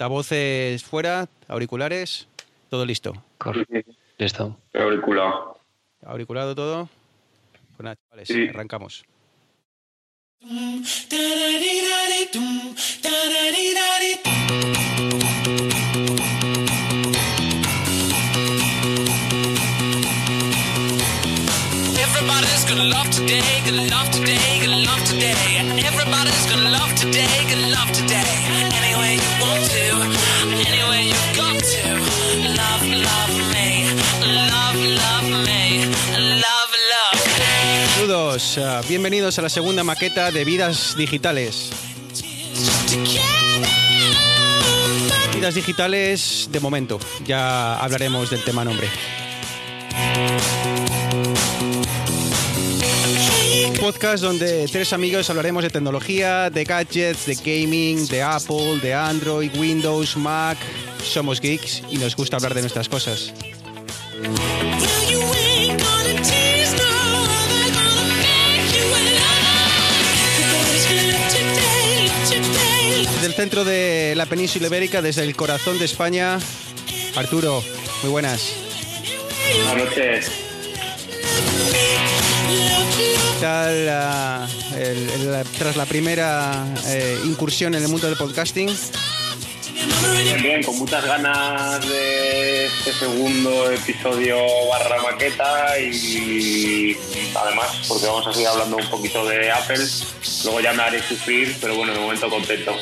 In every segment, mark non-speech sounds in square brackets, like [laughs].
Altavoces fuera, auriculares, todo listo. Correcto. Listo. Auriculado. Auriculado todo. Pues nada, chavales, Sí. arrancamos. Everybody's gonna love today, gonna love today, gonna love today. Everybody's gonna love today, ah, bienvenidos a la segunda maqueta de Vidas Digitales. Vidas Digitales de momento, ya hablaremos del tema nombre. Podcast donde tres amigos hablaremos de tecnología, de gadgets, de gaming, de Apple, de Android, Windows, Mac. Somos geeks y nos gusta hablar de nuestras cosas. Centro de la península ibérica, desde el corazón de España, Arturo, muy buenas. Buenas noches. ¿Qué tal ah, el- el- tras la primera eh, incursión en el mundo del podcasting? Bien, bien, con muchas ganas de este segundo episodio barra maqueta y además porque vamos a seguir hablando un poquito de Apple. Luego ya me haré sufrir, pero bueno, de momento contento.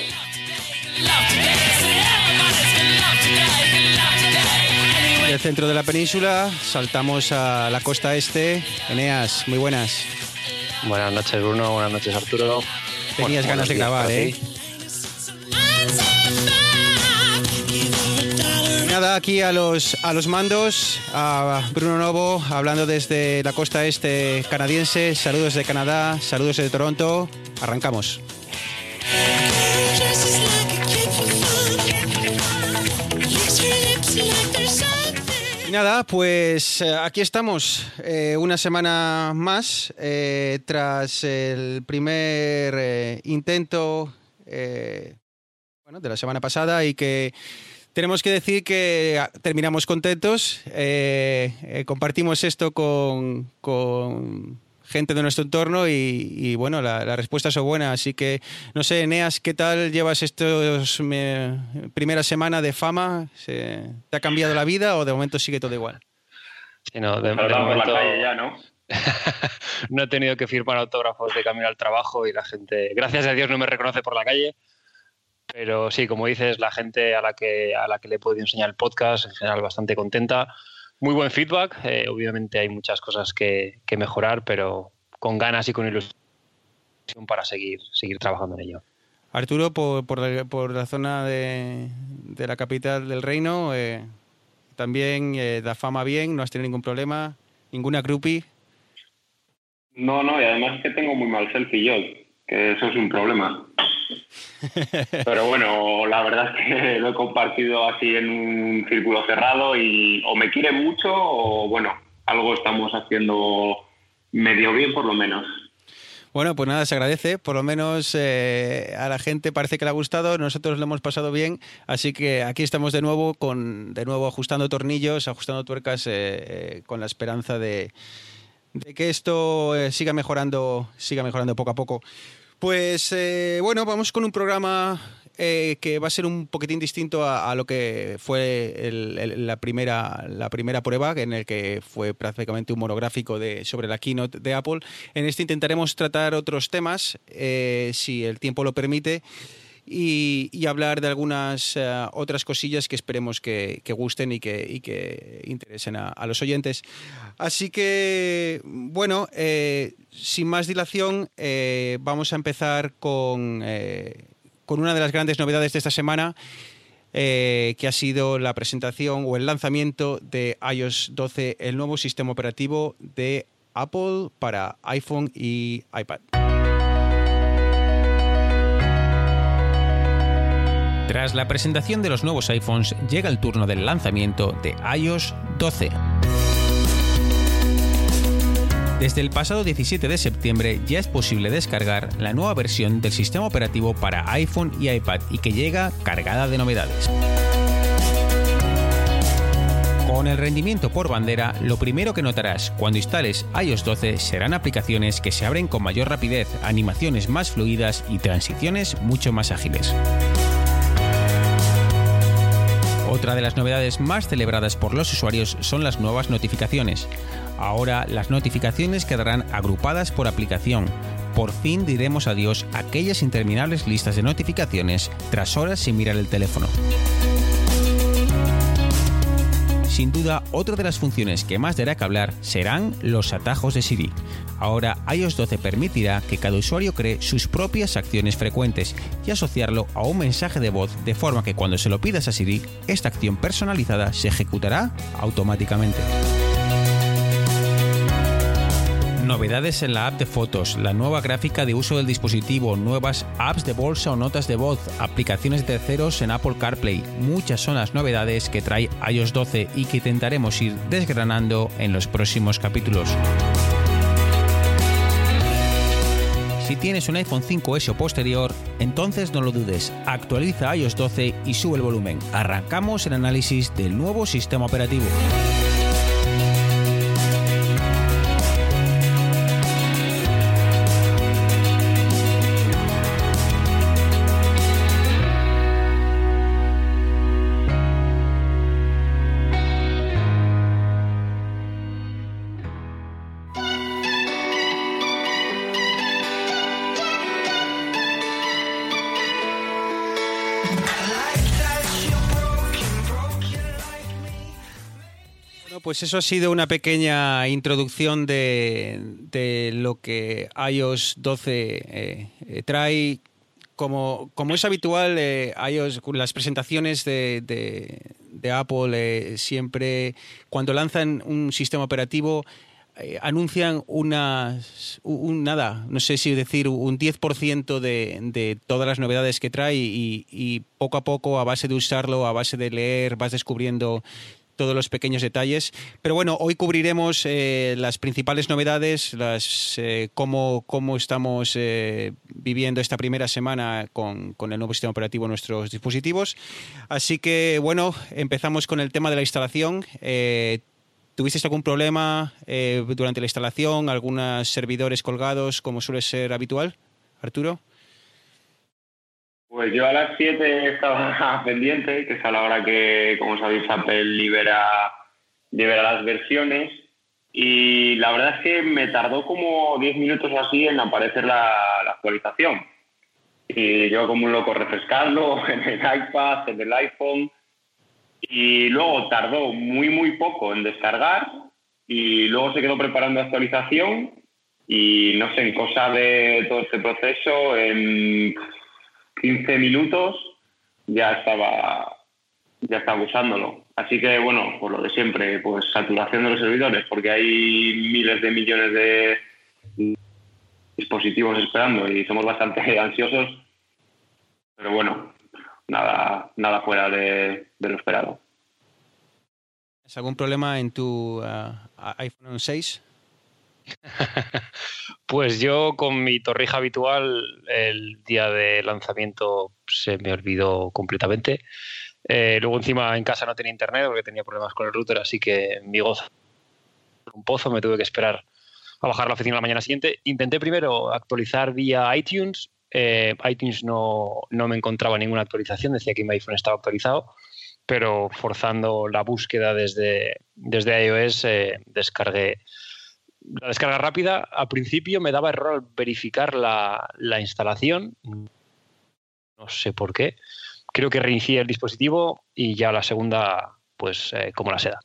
Del centro de la península saltamos a la costa este. Eneas, muy buenas. Buenas noches, Bruno. Buenas noches, Arturo. Tenías Bueno, ganas de grabar, ¿eh? Nada, aquí a los, a los mandos, a Bruno Novo, hablando desde la costa este canadiense. Saludos de Canadá, saludos de Toronto. Arrancamos. Nada, pues eh, aquí estamos, eh, una semana más, eh, tras el primer intento bueno, de la semana pasada y que tenemos que decir que ah, terminamos contentos, compartimos esto con, con gente de nuestro entorno y, y, bueno, la, la respuesta es buena, así que no sé, Eneas, ¿qué tal llevas estos me- primera semana de fama? ¿Se- ¿Te ha cambiado la vida o de momento sigue todo igual? Sí, no, de, de momento la calle ya, ¿no? [laughs] no he tenido que firmar autógrafos de camino al trabajo y la gente, gracias a Dios, no me reconoce por la calle. Pero sí, como dices, la gente a la que, a la que le he podido enseñar el podcast, en general, bastante contenta. Muy buen feedback. eh, obviamente hay muchas cosas que, que mejorar, pero con ganas y con ilusión para seguir, seguir trabajando en ello. Arturo, por, por, la, por la zona de, de la capital del reino, eh, también eh, da fama bien, no has tenido ningún problema, ninguna groupie. No, no, y además que tengo muy mal selfie yo, que eso es un problema. Pero bueno, la verdad es que [laughs] lo he compartido así en un círculo cerrado y o me quiere mucho o bueno, algo estamos haciendo medio bien por lo menos. Bueno, pues nada, se agradece. Por lo menos eh, a la gente parece que le ha gustado. Nosotros lo hemos pasado bien. Así que aquí estamos de nuevo, con, de nuevo ajustando tornillos, ajustando tuercas, eh, eh, con la esperanza de, de que esto eh, siga mejorando, siga mejorando poco a poco. Pues eh, bueno, vamos con un programa eh, que va a ser un poquitín distinto a, lo que fue la, primera, la primera prueba, en el que fue prácticamente un monográfico de, sobre la keynote de Apple. En este intentaremos tratar otros temas, si el tiempo lo permite. Y, hablar de algunas eh, otras cosillas que esperemos que, gusten y que, interesen a, los oyentes. Así que, bueno, eh, sin más dilación, eh, vamos a empezar con, con una de las grandes novedades de esta semana, que ha sido la presentación o el lanzamiento de iOS 12, el nuevo sistema operativo de Apple para iPhone y iPad. Tras la presentación de los nuevos iPhones, llega el turno del lanzamiento de iOS 12. Desde el pasado 17 de septiembre ya es posible descargar la nueva versión del sistema operativo para iPhone y iPad y que llega cargada de novedades. Con el rendimiento por bandera, lo primero que notarás cuando instales iOS 12 serán aplicaciones que se abren con mayor rapidez, animaciones más fluidas y transiciones mucho más ágiles. Otra de las novedades más celebradas por los usuarios son las nuevas notificaciones. Ahora las notificaciones quedarán agrupadas por aplicación. Por fin diremos adiós a aquellas interminables listas de notificaciones tras horas sin mirar el teléfono. Sin duda, otra de las funciones que más dará que hablar serán los atajos de Siri. Ahora iOS 12 permitirá que cada usuario cree sus propias acciones frecuentes y asociarlo a un mensaje de voz de forma que cuando se lo pidas a Siri, esta acción personalizada se ejecutará automáticamente. Novedades en la app de fotos, la nueva gráfica de uso del dispositivo, nuevas apps de bolsa o notas de voz, aplicaciones de terceros en Apple CarPlay. Muchas son las novedades que trae iOS 12 y que intentaremos ir desgranando en los próximos capítulos. Si tienes un iPhone 5S o posterior, entonces no lo dudes, actualiza iOS 12 y sube el volumen. Arrancamos el análisis del nuevo sistema operativo. Pues eso ha sido una pequeña introducción de, de lo que iOS 12 eh, trae. Como, como es habitual, eh, iOS, las presentaciones de, de- Apple eh, siempre, cuando lanzan un sistema operativo, anuncian unas, un, nada, no sé si decir un 10% de, de todas las novedades que trae y poco a poco, a base de usarlo, a base de leer, vas descubriendo todos los pequeños detalles. Pero bueno, hoy cubriremos eh, las principales novedades, las, eh, cómo, cómo estamos eh, viviendo esta primera semana con, con el nuevo sistema operativo en nuestros dispositivos. Así que bueno, empezamos con el tema de la instalación. Eh, ¿Tuvisteis algún problema eh, durante la instalación? ¿Algunos servidores colgados, como suele ser habitual? Arturo. Pues yo a las 7 estaba [laughs] pendiente, que es a la hora que, como sabéis, Apple libera, libera las versiones. Y la verdad es que me tardó como 10 minutos o así en aparecer la, la actualización. Y yo como un loco refrescando [laughs] en el iPad, en el iPhone. Y luego tardó muy, muy poco en descargar. Y luego se quedó preparando la actualización. Y no sé, en cosa de todo este proceso, en 15 minutos ya estaba ya estaba usándolo. Así que bueno, por lo de siempre, pues saturación de los servidores, porque hay miles de millones de dispositivos esperando y somos bastante [laughs] ansiosos. Pero bueno, nada, nada fuera de, de lo esperado. ¿Has algún problema en tu ah, iPhone 6? [laughs] Pues yo con mi torrija habitual el día de lanzamiento se me olvidó completamente. Eh, luego encima en casa no tenía internet porque tenía problemas con el router, así que mi gozo un pozo, me tuve que esperar a bajar a la oficina la mañana siguiente. Intenté primero actualizar vía iTunes. eh, iTunes no, no me encontraba ninguna actualización, decía que mi iPhone estaba actualizado, pero forzando la búsqueda desde, desde iOS eh, descargué la descarga rápida. Al principio me daba error al verificar la, la instalación. No sé por qué. Creo que reinicié el dispositivo y ya la segunda, pues eh, como la seda.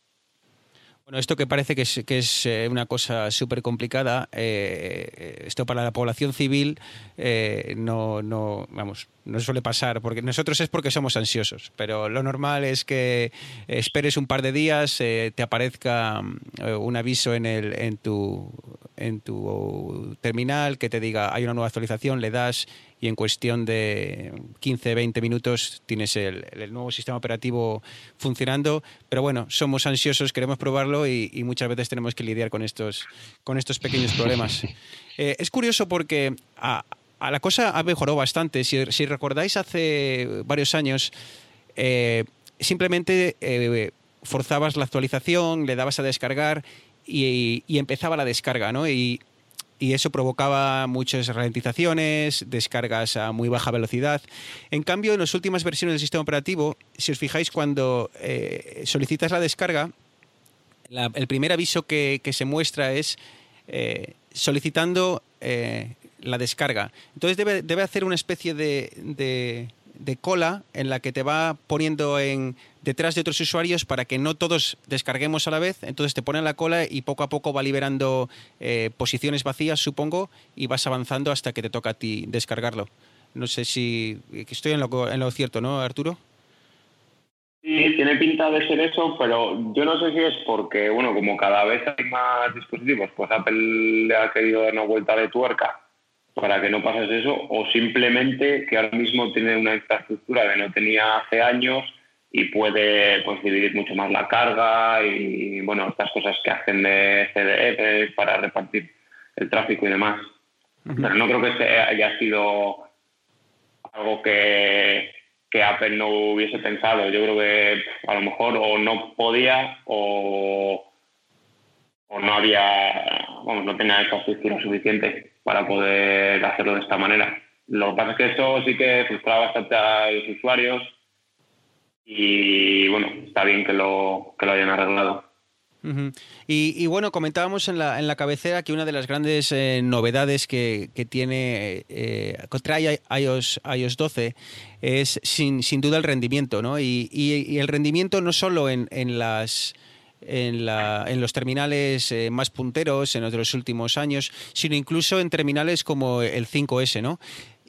Bueno, esto que parece que es, que es eh, una cosa súper complicada, eh, esto para la población civil eh, no, no, vamos, no suele pasar, porque nosotros es porque somos ansiosos, pero lo normal es que esperes un par de días, eh, te aparezca eh, un aviso en, el, en, tu, en tu terminal que te diga hay una nueva actualización, le das y en cuestión de 15, 20 minutos tienes el, el nuevo sistema operativo funcionando. Pero bueno, somos ansiosos, queremos probarlo y, y muchas veces tenemos que lidiar con estos, con estos pequeños problemas. [laughs] Eh, es curioso porque a, a la cosa ha mejorado bastante. Si, si recordáis, hace varios años eh, simplemente eh, forzabas la actualización, le dabas a descargar y, y empezaba la descarga, ¿no? Y, y eso provocaba muchas ralentizaciones, descargas a muy baja velocidad. En cambio, en las últimas versiones del sistema operativo, si os fijáis, cuando eh, solicitas la descarga, el primer aviso que, que se muestra es eh, solicitando eh, la descarga. Entonces debe, debe hacer una especie de, de- de cola en la que te va poniendo en, detrás de otros usuarios para que no todos descarguemos a la vez. Entonces te pone en la cola y poco a poco va liberando eh, posiciones vacías, supongo, y vas avanzando hasta que te toca a ti descargarlo. No sé si que estoy en lo, en lo cierto, ¿no, Arturo? Sí, tiene pinta de ser eso, pero yo no sé si es porque, bueno, como cada vez hay más dispositivos, pues Apple le ha querido dar una vuelta de tuerca para que no pases eso, o simplemente que ahora mismo tiene una infraestructura que no tenía hace años y puede pues dividir mucho más la carga y, bueno, estas cosas que hacen de CDF para repartir el tráfico y demás. Pero no creo que haya sido algo que, que Apple no hubiese pensado. Yo creo que a lo mejor o no podía o, o no había, vamos, no tenía infraestructura suficiente para poder hacerlo de esta manera. Lo que pasa es que esto sí que frustraba bastante a los usuarios y bueno, está bien que lo, que lo hayan arreglado. Y, bueno, comentábamos en la, en la cabecera que una de las grandes eh, novedades que, que tiene, eh, que trae iOS, iOS 12 es sin, sin duda el rendimiento, ¿no? Y, y- el rendimiento no solo en, en las... En, la- en los terminales eh, más punteros en los últimos años, sino incluso en terminales como el 5S, ¿no?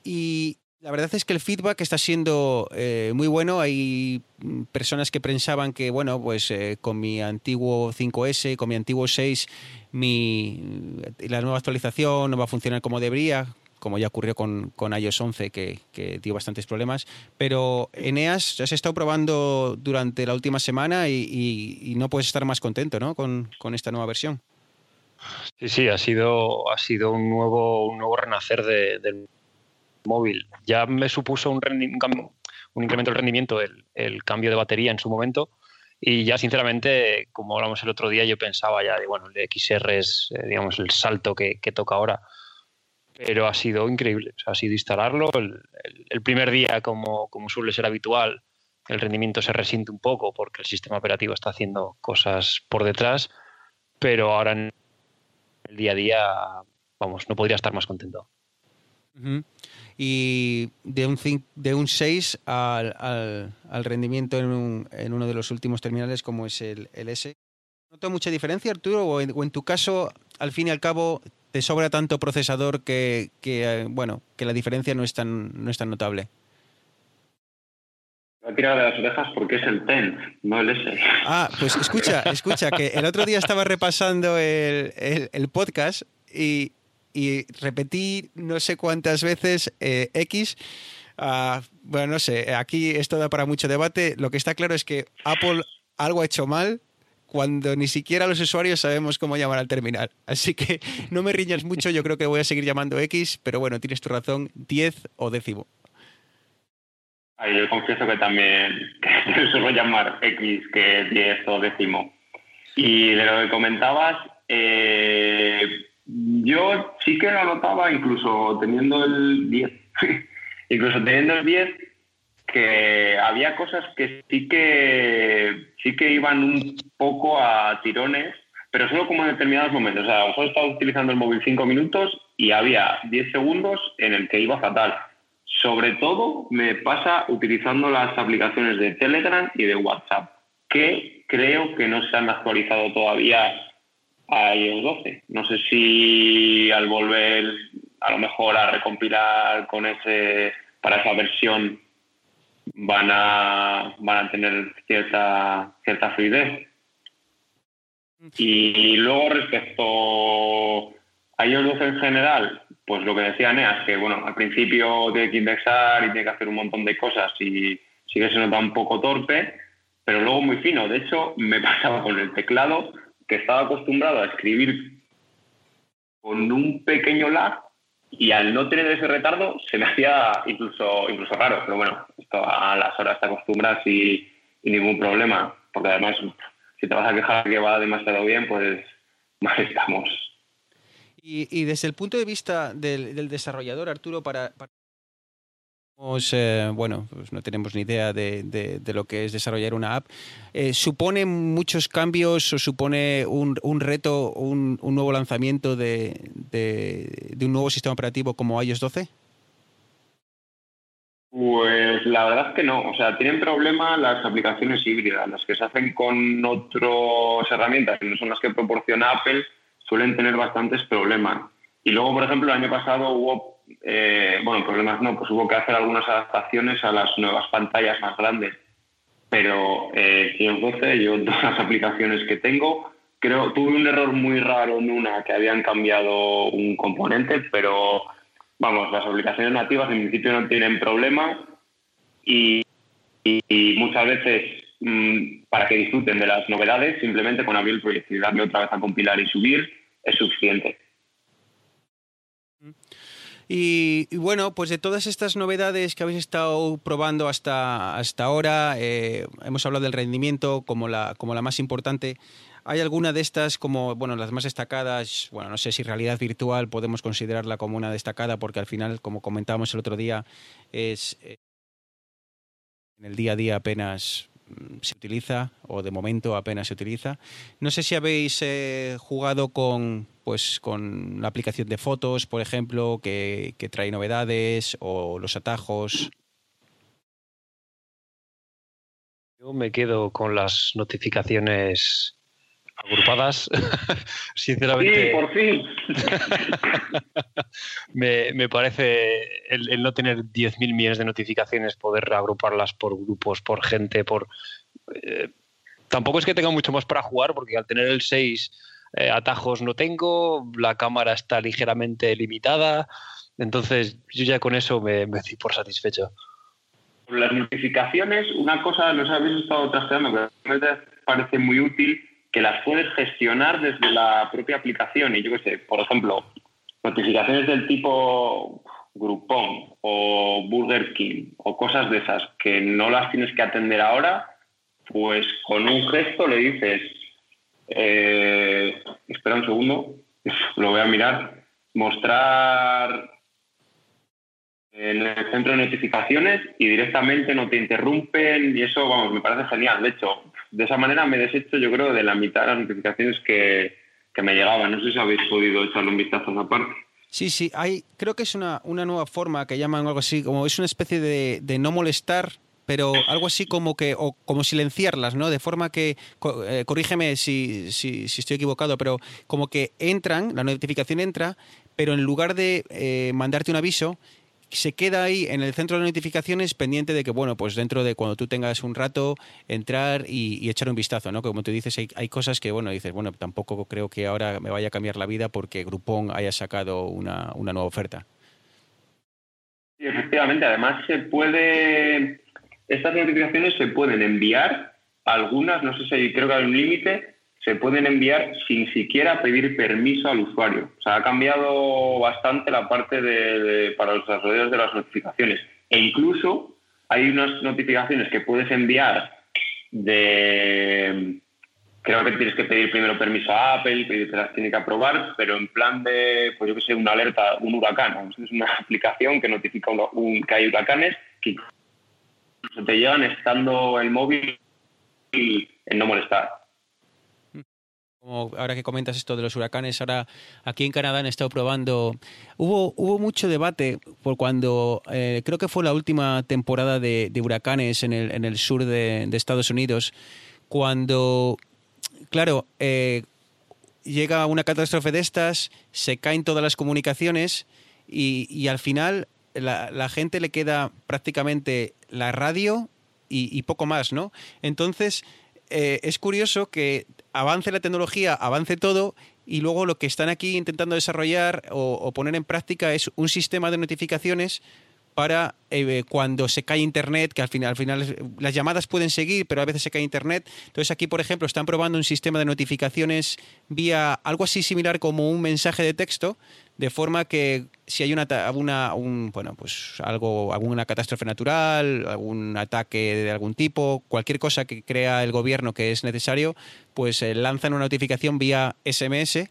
Y la verdad es que el feedback está siendo eh, muy bueno. Hay mm, personas que pensaban que, bueno, pues eh, con mi antiguo 5S, con mi antiguo 6, mi, la nueva actualización no va a funcionar como debería, como ya ocurrió con, con iOS 11, que, que dio bastantes problemas. Pero Eneas ya se ha estado probando durante la última semana y, no puedes estar más contento, ¿no? Con, con esta nueva versión. Sí, sí, ha sido, ha sido un nuevo, un nuevo renacer de- móvil. Ya me supuso un, un incremento del rendimiento el, el cambio de batería en su momento. Y ya, sinceramente, como hablamos el otro día, yo pensaba ya de, bueno, el XR es, eh, digamos, el salto que, que toca ahora. Pero ha sido increíble. O sea, ha sido instalarlo. El, el- el primer día, como, como suele ser habitual, el rendimiento se resiente un poco porque el sistema operativo está haciendo cosas por detrás. Pero ahora en el día a día, vamos, no podría estar más contento. Ujú. Y de un, cin- de un 6 al, al- al rendimiento en, un- en uno de los últimos terminales como es el, el S. ¿Nota mucha diferencia, Arturo? O en, o en tu caso, al fin y al cabo, te sobra tanto procesador que, que, eh, bueno, que la diferencia no es tan, no es tan notable? A tirar de las orejas porque es el 10, no el S. Ah, pues escucha, escucha, que el otro día estaba repasando el, el- el podcast y, y repetí no sé cuántas veces eh, X. Ah, bueno, no sé, aquí esto da para mucho debate. Lo que está claro es que Apple algo ha hecho mal cuando ni siquiera los usuarios sabemos cómo llamar al terminal. Así que no me riñas mucho, yo creo que voy a seguir llamando X, pero bueno, tienes tu razón, 10 o décimo. Ay, yo confieso que también [laughs] suelo llamar X que 10 o décimo. Y de lo que comentabas, eh, yo sí que lo notaba, incluso teniendo el 10, [laughs] incluso teniendo el 10, que había cosas que sí que sí que iban un poco a tirones, pero solo como en determinados momentos. O sea, a lo mejor estaba utilizando el móvil 5 minutos y había 10 segundos en el que iba fatal. Sobre todo me pasa utilizando las aplicaciones de Telegram y de WhatsApp, que creo que no se han actualizado todavía a iOS 12. No sé si al volver a lo mejor a recompilar con ese para esa versión van a van a tener cierta cierta fluidez. Y luego respecto a ellos dos en general, pues lo que decía Neas, que bueno, al principio tiene que indexar y tiene que hacer un montón de cosas y sí que se nota un poco torpe, pero luego muy fino. De hecho, me [laughs] pasaba con el teclado que estaba acostumbrado a escribir con un pequeño lag y al no tener ese retardo se me hacía incluso, incluso raro. Pero bueno, esto a las horas te acostumbras y, ningún problema, porque además si te vas a quejar que va demasiado bien, pues [laughs] mal estamos. Y, desde el punto de vista del, desarrollador, Arturo, para- eh, bueno, pues no tenemos ni idea de, de- lo que es desarrollar una app. Eh, ¿Supone muchos cambios o supone un, un reto, un, un nuevo lanzamiento de, de- de un nuevo sistema operativo como iOS 12? Pues la verdad es que no. O sea, tienen problema las aplicaciones híbridas, las que se hacen con otras herramientas que no son las que proporciona Apple, suelen tener bastantes problemas. Y luego, por ejemplo, el año pasado hubo, eh, bueno, problemas no, pues hubo que hacer algunas adaptaciones a las nuevas pantallas más grandes. Pero eh, iOS 12, yo [laughs] todas las aplicaciones que tengo, creo, tuve un error muy raro en una que habían cambiado un componente, pero vamos, las aplicaciones nativas en principio no tienen problema y, y- muchas veces mm, para que disfruten de las novedades, simplemente con abrir el proyecto y darle otra vez a compilar y subir es suficiente. Y, bueno, pues de todas estas novedades que habéis estado probando hasta, hasta ahora, eh, hemos hablado del rendimiento como la, como la más importante. ¿Hay alguna de estas como, bueno, las más destacadas? Bueno, no sé si realidad virtual podemos considerarla como una destacada porque al final, como comentábamos el otro día, es eh, en el día a día apenas se utiliza o de momento apenas se utiliza. No sé si habéis eh, jugado con pues con la aplicación de fotos, por ejemplo, que, que trae novedades o los atajos. Yo me quedo con las notificaciones agrupadas. [laughs] Sí, Sinceramente, por fin. [laughs] me, me parece el, el no tener 10.000 millones de notificaciones, poder agruparlas por grupos, por gente, por... eh, tampoco es que tenga mucho más para jugar, porque al tener el 6 eh, atajos no tengo, la cámara está ligeramente limitada, entonces yo ya con eso me, me doy por satisfecho. Las notificaciones, una cosa, no sé, habéis estado trasteando, pero a me parece muy útil que las puedes gestionar desde la propia aplicación. Y yo qué sé, por ejemplo, notificaciones del tipo Groupon o Burger King o cosas de esas que no las tienes que atender ahora, pues con un gesto le dices, eh, espera un segundo, [laughs] lo voy a mirar, mostrar en el centro de notificaciones y directamente no te interrumpen y eso, vamos, me parece genial. De hecho, de esa manera me deshecho yo creo de la mitad de las notificaciones que, que me llegaban. No sé si habéis podido echarle un vistazo a esa parte. Sí, sí, hay, creo que es una, una nueva forma que llaman algo así, como es una especie de, de no molestar, pero algo así como que, o como silenciarlas, ¿no? De forma que, eh, corrígeme si, si, si estoy equivocado, pero como que entran, la notificación entra, pero en lugar de eh, mandarte un aviso, se queda ahí en el centro de notificaciones pendiente de que, bueno, pues dentro de cuando tú tengas un rato, entrar y, echar un vistazo, ¿no? Como tú dices, hay, hay cosas que, bueno, dices, bueno, tampoco creo que ahora me vaya a cambiar la vida porque Groupon haya sacado una, una nueva oferta. Sí, efectivamente, además se puede, estas notificaciones se pueden enviar, algunas, no sé si creo que hay un límite, se pueden enviar sin siquiera pedir permiso al usuario. O sea, ha cambiado bastante la parte de, para los desarrolladores de las notificaciones. E incluso hay unas notificaciones que puedes enviar de... Creo que tienes que pedir primero permiso a Apple, que te las tiene que aprobar, pero en plan de, pues yo que sé, una alerta, un huracán. Es una [laughs] aplicación que notifica un- un- que hay huracanes que te llegan estando el móvil en no molestar. Ahora que comentas esto de los huracanes, ahora aquí en Canadá han estado probando. Hubo, mucho debate por cuando eh, creo que fue la última temporada de, huracanes en el, sur de, Estados Unidos, cuando, claro, eh, llega una catástrofe de estas, se caen todas las comunicaciones y, al final la, la gente le queda prácticamente la radio y, y poco más, ¿no? Entonces eh, es curioso que avance la tecnología, avance todo y luego lo que están aquí intentando desarrollar o, poner en práctica es un sistema de notificaciones para eh, cuando se cae internet, que al final, al final las llamadas pueden seguir, pero a veces se cae internet. Entonces aquí, por ejemplo, están probando un sistema de notificaciones vía algo así similar como un mensaje de texto, de forma que si hay una, alguna, un, bueno, pues algo, alguna catástrofe natural, algún ataque de algún tipo, cualquier cosa que crea el gobierno que es necesario, pues eh, lanzan una notificación vía SMS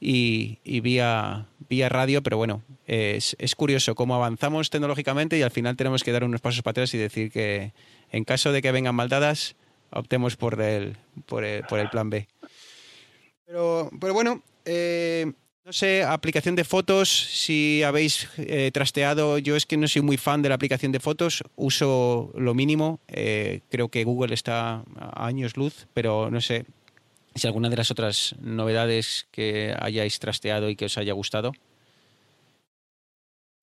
y, vía, vía radio, pero bueno, es, es curioso cómo avanzamos tecnológicamente y al final tenemos que dar unos pasos para atrás y decir que en caso de que vengan maldadas, optemos por el, por el, por el plan B. Pero, pero bueno, eh, no sé, aplicación de fotos, si habéis eh, trasteado, yo es que no soy muy fan de la aplicación de fotos, uso lo mínimo, eh, creo que Google está a años luz, pero no sé si alguna de las otras novedades que hayáis trasteado y que os haya gustado.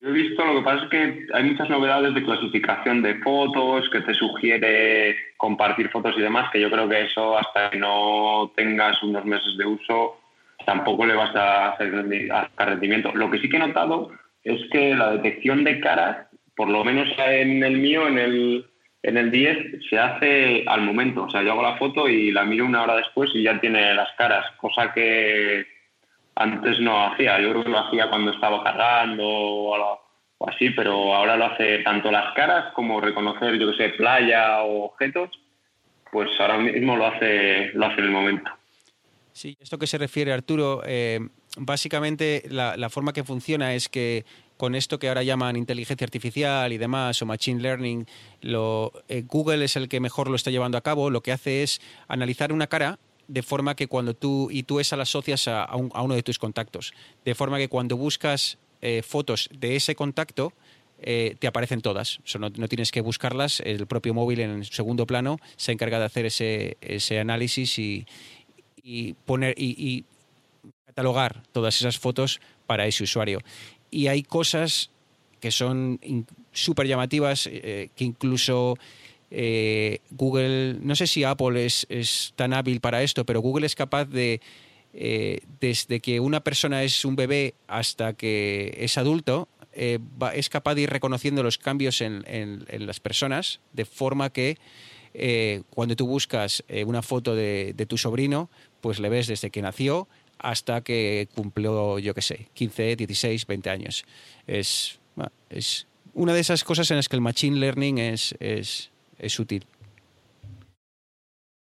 Yo he visto, lo que pasa es que hay muchas novedades de clasificación de fotos, que te sugiere compartir fotos y demás, que yo creo que eso hasta que no tengas unos meses de uso tampoco le vas a hacer rendimiento. Lo que sí que he notado es que la detección de caras, por lo menos en el mío, en el, en el 10, se hace al momento. O sea, yo hago la foto y la miro una hora después y ya tiene las caras, cosa que antes no hacía. Yo creo que lo hacía cuando estaba cargando o, así, pero ahora lo hace tanto las caras como reconocer, yo que sé, playa o objetos, pues ahora mismo lo hace, lo hace en el momento. Sí, esto que se refiere Arturo, eh, básicamente la forma que funciona es que con esto que ahora llaman inteligencia artificial y demás, o machine learning, eh, Google es el que mejor lo está llevando a cabo. Lo que hace es analizar una cara de forma que cuando tú, y tú esa la asocias a, a un- a uno de tus contactos, de forma que cuando buscas eh, fotos de ese contacto, eh, te aparecen todas. No, tienes que buscarlas, el propio móvil en el segundo plano se encarga de hacer ese, análisis y, poner y catalogar todas esas fotos para ese usuario. Y hay cosas que son súper llamativas, eh, que incluso eh, Google, no sé si Apple es, tan hábil para esto, pero Google es capaz de, eh, desde que una persona es un bebé hasta que es adulto, eh, va- es capaz de ir reconociendo los cambios en, las personas, de forma que eh, cuando tú buscas eh, una foto de tu sobrino, pues le ves desde que nació hasta que cumplió, yo qué sé, 15, 16, 20 años. Es, es una de esas cosas en las que el Machine Learning es, es, es útil.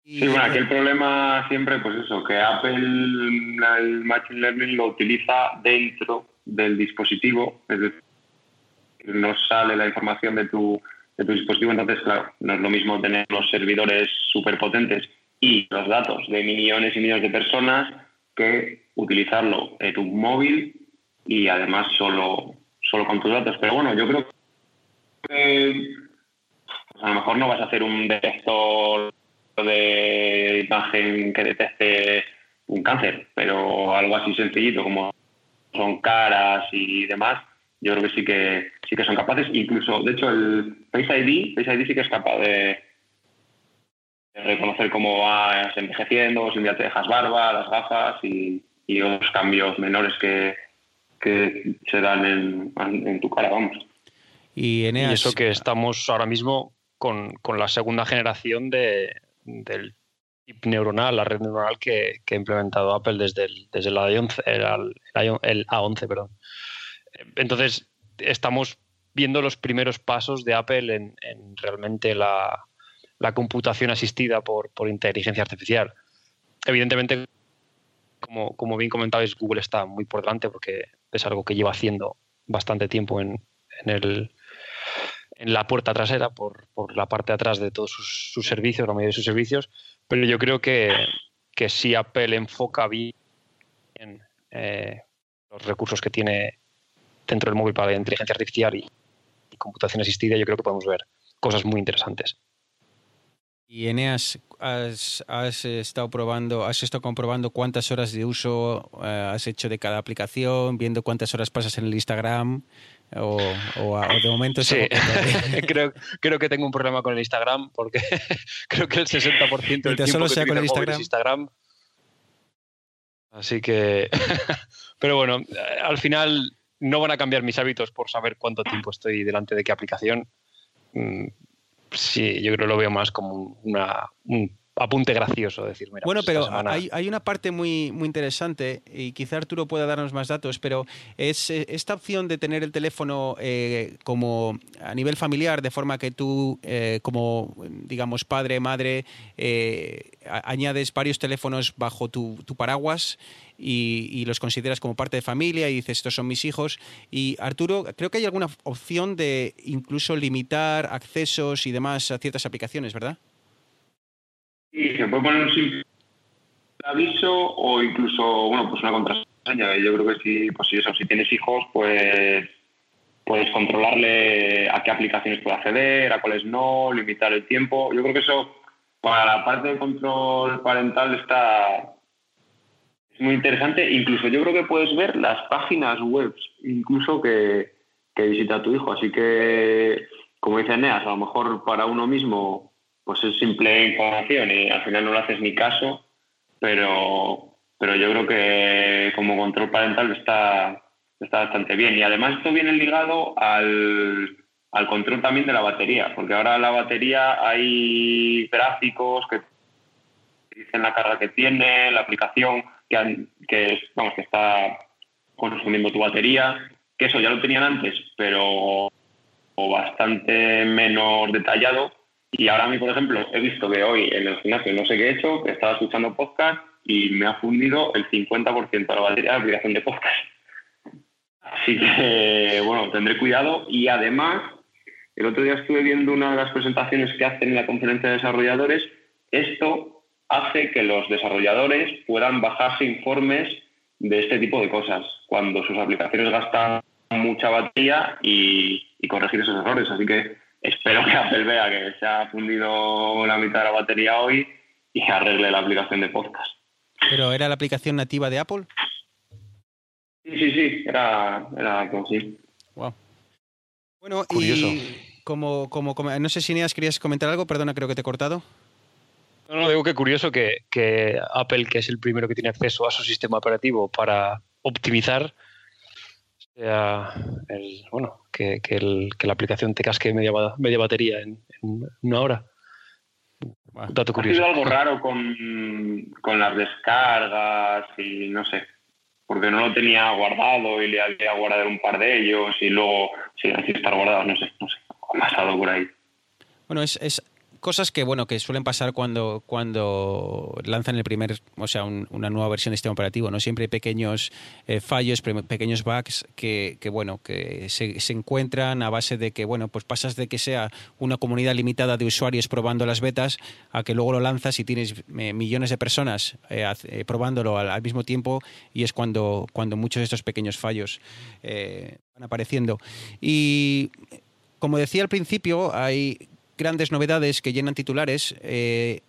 Sí, bueno, aquí el problema siempre, pues eso, que Apple el Machine Learning lo utiliza dentro del dispositivo, es decir, no sale la información de tu, de tu dispositivo, entonces, claro, no es lo mismo tener los servidores súper potentes y los datos de millones y millones de personas que utilizarlo en tu móvil y además solo, solo con tus datos. Pero bueno, yo creo que pues a lo mejor no vas a hacer un detector de imagen que detecte un cáncer, pero algo así sencillito como son caras y demás, yo creo que sí que sí que son capaces. Incluso, de hecho, el Face ID, Face ID sí que es capaz de, de reconocer cómo vas envejeciendo, si un día te dejas barba, las gafas y, y otros cambios menores que, que se dan en, en tu cara, vamos. y eso que estamos ahora mismo con, con la segunda generación de, del chip neuronal, la red neuronal que, que ha implementado Apple desde el, desde el, A11, el, el- el A11. Perdón. Entonces, estamos viendo los primeros pasos de Apple en, en realmente la, la computación asistida por, por inteligencia artificial. Evidentemente, como, como bien comentabais, Google está muy por delante porque es algo que lleva haciendo bastante tiempo en, en el, en la puerta trasera, por, por la parte de atrás de todos sus, servicios, la mayoría de sus servicios, pero yo creo que, que si Apple enfoca bien eh, los recursos que tiene dentro del móvil para la inteligencia artificial y computación asistida, yo creo que podemos ver cosas muy interesantes. Y Eneas, has, has estado probando, has estado comprobando cuántas horas de uso eh, has hecho de cada aplicación, viendo cuántas horas pasas en el Instagram? O, o, a- o de momento es Sí, que [laughs] creo, creo que tengo un problema con el Instagram porque [laughs] creo que el 60% del tiempo solo que sea con utilizo el es Instagram. Así que, [laughs] pero bueno, al final no van a cambiar mis hábitos por saber cuánto tiempo estoy delante de qué aplicación. Sí, yo creo que lo veo más como un- una, un apunte gracioso decir, mira, Bueno, pues pero semana- hay, hay una parte muy, muy interesante y quizá Arturo pueda darnos más datos, pero es eh, esta opción de tener el teléfono eh, como a nivel familiar, de forma que tú, eh, como digamos padre, madre, eh, añades varios teléfonos bajo tu, tu paraguas y, y los consideras como parte de familia y dices, estos son mis hijos. Y Arturo, creo que hay alguna opción de incluso limitar accesos y demás a ciertas aplicaciones, ¿verdad? Y se puede poner un simple aviso o incluso, bueno, pues una contraseña. Yo creo que si, pues si eso, si tienes hijos, pues puedes controlarle a qué aplicaciones puede acceder, a cuáles no, limitar el tiempo. Yo creo que eso, para la parte de control parental, está es muy interesante. Incluso yo creo que puedes ver las páginas web, incluso que, que visita tu hijo. Así que, como dice Eneas, a lo mejor para uno mismo pues es simple información y al final no le haces ni caso, pero, pero yo creo que como control parental está, está bastante bien. Y además esto viene ligado al, al control también de la batería, porque ahora la batería hay gráficos que dicen la carga que tiene, la aplicación que, han- que, vamos, que está consumiendo tu batería, que eso ya lo tenían antes, pero o bastante menos detallado. Y ahora a mí, por ejemplo, he visto que hoy en el gimnasio no sé qué he hecho, estaba escuchando podcast y me ha fundido el 50% de la batería de la aplicación de podcast. Así que, bueno, tendré cuidado. Y además, el otro día estuve viendo una de las presentaciones que hacen en la conferencia de desarrolladores. Esto hace que los desarrolladores puedan bajarse informes de este tipo de cosas cuando sus aplicaciones gastan mucha batería y, y corregir esos errores. Así que espero que Apple vea que se ha fundido la mitad de la batería hoy y arregle la aplicación de podcast. Pero era la aplicación nativa de Apple. Sí, sí, sí, era, era como sí. Wow. Bueno, Curioso. y como, como, como- no sé si Neas querías comentar algo, perdona, creo que te he cortado. No, no, digo que curioso que, que Apple, que es el primero que tiene acceso a su sistema operativo para optimizar, el, bueno, que, que el- que la aplicación te casque media, media batería en, en una hora. Buah. Dato Ha curioso. sido algo raro con, con las descargas y no sé, porque no lo tenía guardado y le había guardado un par de ellos y luego sin estar guardados, no sé, no sé, ha pasado por ahí. Bueno, es, es cosas que bueno que suelen pasar cuando cuando lanzan el primer, o sea, un- una nueva versión de sistema operativo, ¿no? Siempre hay pequeños eh, fallos, pequeños bugs que, bueno, que se, se encuentran a base de que, bueno, pues pasas de que sea una comunidad limitada de usuarios probando las betas a que luego lo lanzas y tienes eh, millones de personas eh, probándolo al, al mismo tiempo y es cuando, cuando muchos de estos pequeños fallos van apareciendo. Y como decía al principio, hay grandes novedades que llenan titulares. Eh,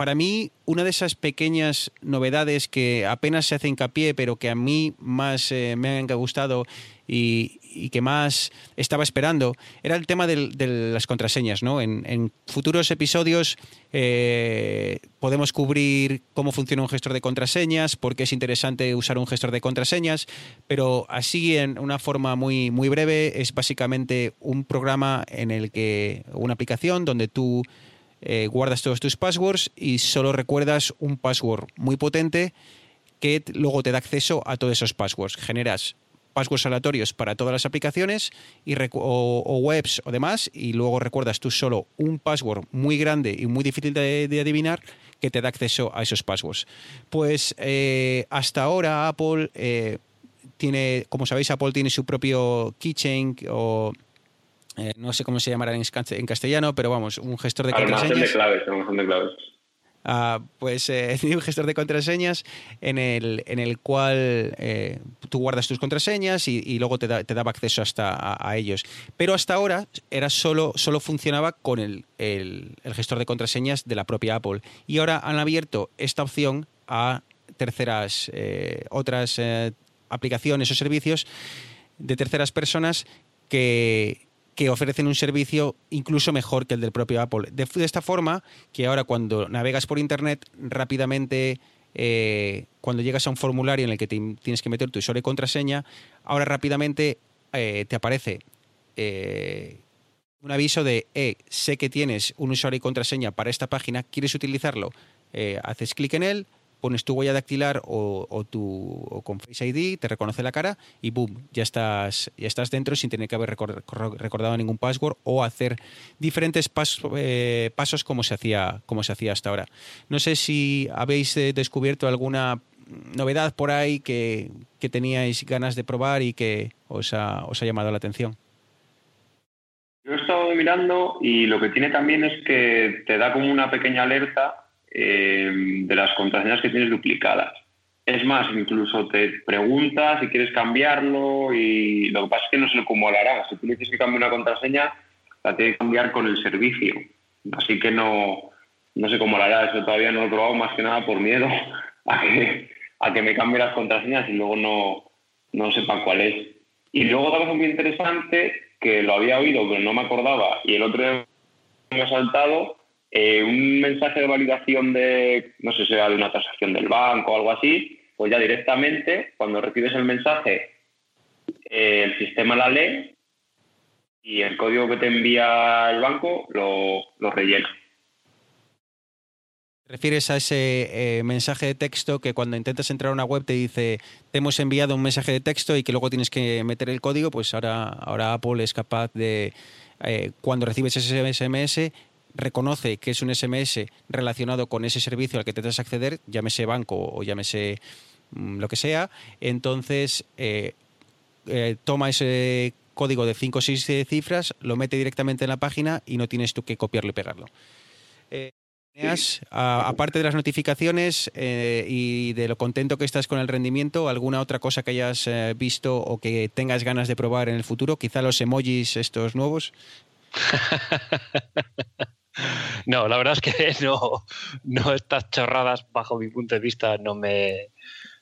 para mí, una de esas pequeñas novedades que apenas se hace hincapié, pero que a mí más eh, me han gustado y, que más estaba esperando, era el tema de las contraseñas. ¿no? En, en futuros episodios eh, podemos cubrir cómo funciona un gestor de contraseñas, por qué es interesante usar un gestor de contraseñas, pero así en una forma muy, muy breve es básicamente un programa en el que, una aplicación donde tú eh, guardas todos tus passwords y solo recuerdas un password muy potente que luego te da acceso a todos esos passwords. Generas passwords aleatorios para todas las aplicaciones y o, webs o demás y luego recuerdas tú solo un password muy grande y muy difícil de, de adivinar que te da acceso a esos passwords. Pues eh, hasta ahora Apple eh, tiene, como sabéis, Apple tiene su propio keychain o eh, no sé cómo se llamará en, castellano, pero vamos, un gestor de Almacén de contraseñas. claves, almacén de claves. Ah, pues eh, [laughs] un gestor de contraseñas en el, en el cual eh, tú guardas tus contraseñas y, luego te, daba acceso hasta a, ellos. Pero hasta ahora era solo, solo funcionaba con el, el, gestor de contraseñas de la propia Apple. Y ahora han abierto esta opción a terceras, eh, otras aplicaciones o servicios de terceras personas que, que ofrecen un servicio incluso mejor que el del propio Apple. De, esta forma que ahora cuando navegas por Internet rápidamente... Eh, cuando llegas a un formulario en el que tienes que meter tu usuario y contraseña, ahora rápidamente eh, te aparece eh, un aviso de, sé que tienes un usuario y contraseña para esta página, ¿quieres utilizarlo? haces clic en él, pones tu huella dactilar o, tu, con Face ID, te reconoce la cara y boom, ya estás, ya estás dentro sin tener que haber recordado ningún password o hacer diferentes eh, pasos como se, hacía, como se hacía hasta ahora. No sé si habéis eh, descubierto alguna novedad por ahí que, teníais ganas de probar y que os ha, os ha llamado la atención. Yo he estado mirando y lo que tiene también es que te da como una pequeña alerta eh, de las contraseñas que tienes duplicadas. Es más, incluso te pregunta si quieres cambiarlo y lo que pasa es que no se lo acumulará. Si tú dices que cambie una contraseña, la tiene que cambiar con el servicio. Así que no, no sé cómo lo hará. Eso todavía no lo he probado más que nada por miedo a que, a que me cambie las contraseñas y luego no, no sepa cuál es. Y luego otra cosa muy interesante que lo había oído pero no me acordaba y el otro día me ha saltado eh, un mensaje de validación de, no sé, sea de una transacción del banco o algo así, pues ya directamente, cuando recibes el mensaje, eh, el sistema la lee y el código que te envía el banco lo, lo rellena. ¿Te refieres a ese eh, mensaje de texto que cuando intentas entrar a una web te dice te hemos enviado un mensaje de texto y que luego tienes que meter el código? Pues ahora, ahora Apple es capaz de, cuando recibes ese SMS, reconoce que es un SMS relacionado con ese servicio al que te das a acceder, llámese banco o llámese mm, lo que sea, entonces eh, eh, toma ese código de 5 o 6 cifras, lo mete directamente en la página y no tienes tú que copiarlo y pegarlo. Eh, aparte de las notificaciones y de lo contento que estás con el rendimiento, ¿alguna otra cosa que hayas visto o que tengas ganas de probar en el futuro? Quizá los emojis estos nuevos. [laughs] No, la verdad es que [laughs] no, no estas chorradas, bajo mi punto de vista, no me,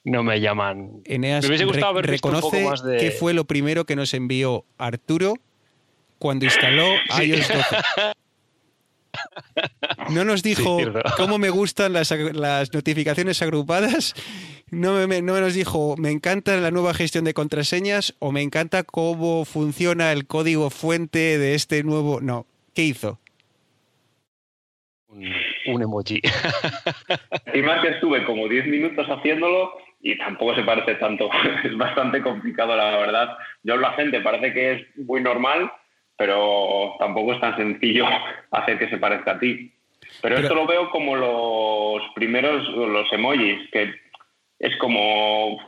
no me llaman. Eneas me hubiese gustado haber visto un poco más de. ¿Qué fue lo primero que nos envió Arturo cuando instaló iOS 12? No nos [laughs] dijo [laughs] cómo me gustan las, notificaciones agrupadas. No, me, no nos dijo, me encanta la nueva gestión de contraseñas o me encanta cómo funciona el código fuente de este nuevo. No. ¿Qué hizo? Un, emoji. [laughs] Y más que estuve como 10 minutos haciéndolo y tampoco se parece tanto. [laughs] Es bastante complicado, la verdad. Yo la gente parece que es muy normal, pero tampoco es tan sencillo [laughs] hacer que se parezca a ti. Pero, esto lo veo como los primeros, los emojis, que es como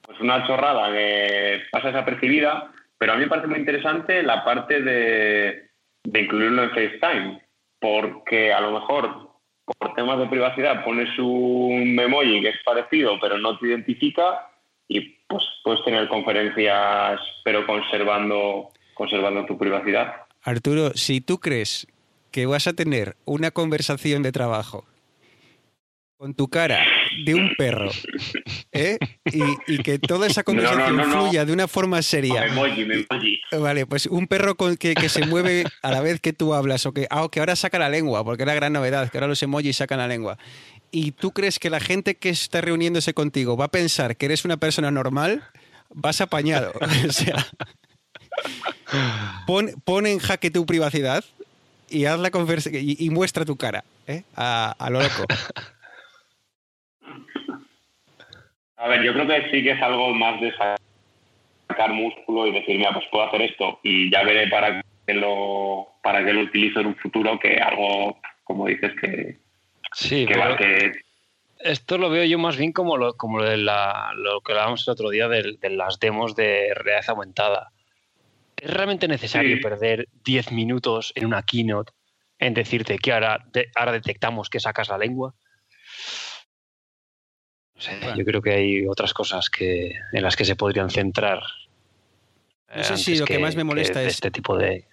pues una chorrada que pasa desapercibida, pero a mí me parece muy interesante la parte de, de incluirlo en FaceTime porque a lo mejor por temas de privacidad pones un memoji que es parecido pero no te identifica y pues puedes tener conferencias pero conservando conservando tu privacidad. Arturo, si tú crees que vas a tener una conversación de trabajo con tu cara de un perro ¿eh? y, que toda esa conversación fluya de una forma seria. Vale, pues un perro con, que, se mueve a la vez que tú hablas o que, ah, que ahora saca la lengua, porque era gran novedad, que ahora los emojis sacan la lengua. Y tú crees que la gente que está reuniéndose contigo va a pensar que eres una persona normal, vas apañado. [laughs] o sea, pon, en jaque tu privacidad y haz la y, y muestra tu cara ¿eh? a, a lo loco. A ver, yo creo que sí que es algo más de sacar músculo y decir, mira, pues puedo hacer esto y ya veré para qué lo, para que lo utilizo en un futuro que algo, como dices, que, sí, que, Esto lo veo yo más bien como lo, como de lo que hablábamos el otro día de, las demos de realidad aumentada. ¿Es realmente necesario perder 10 minutos en una keynote en decirte que ahora, de- ahora detectamos que sacas la lengua. No sé, Bueno. Yo creo que hay otras cosas que, en las que se podrían centrar. No sé eh, si lo que más me molesta es- este tipo de.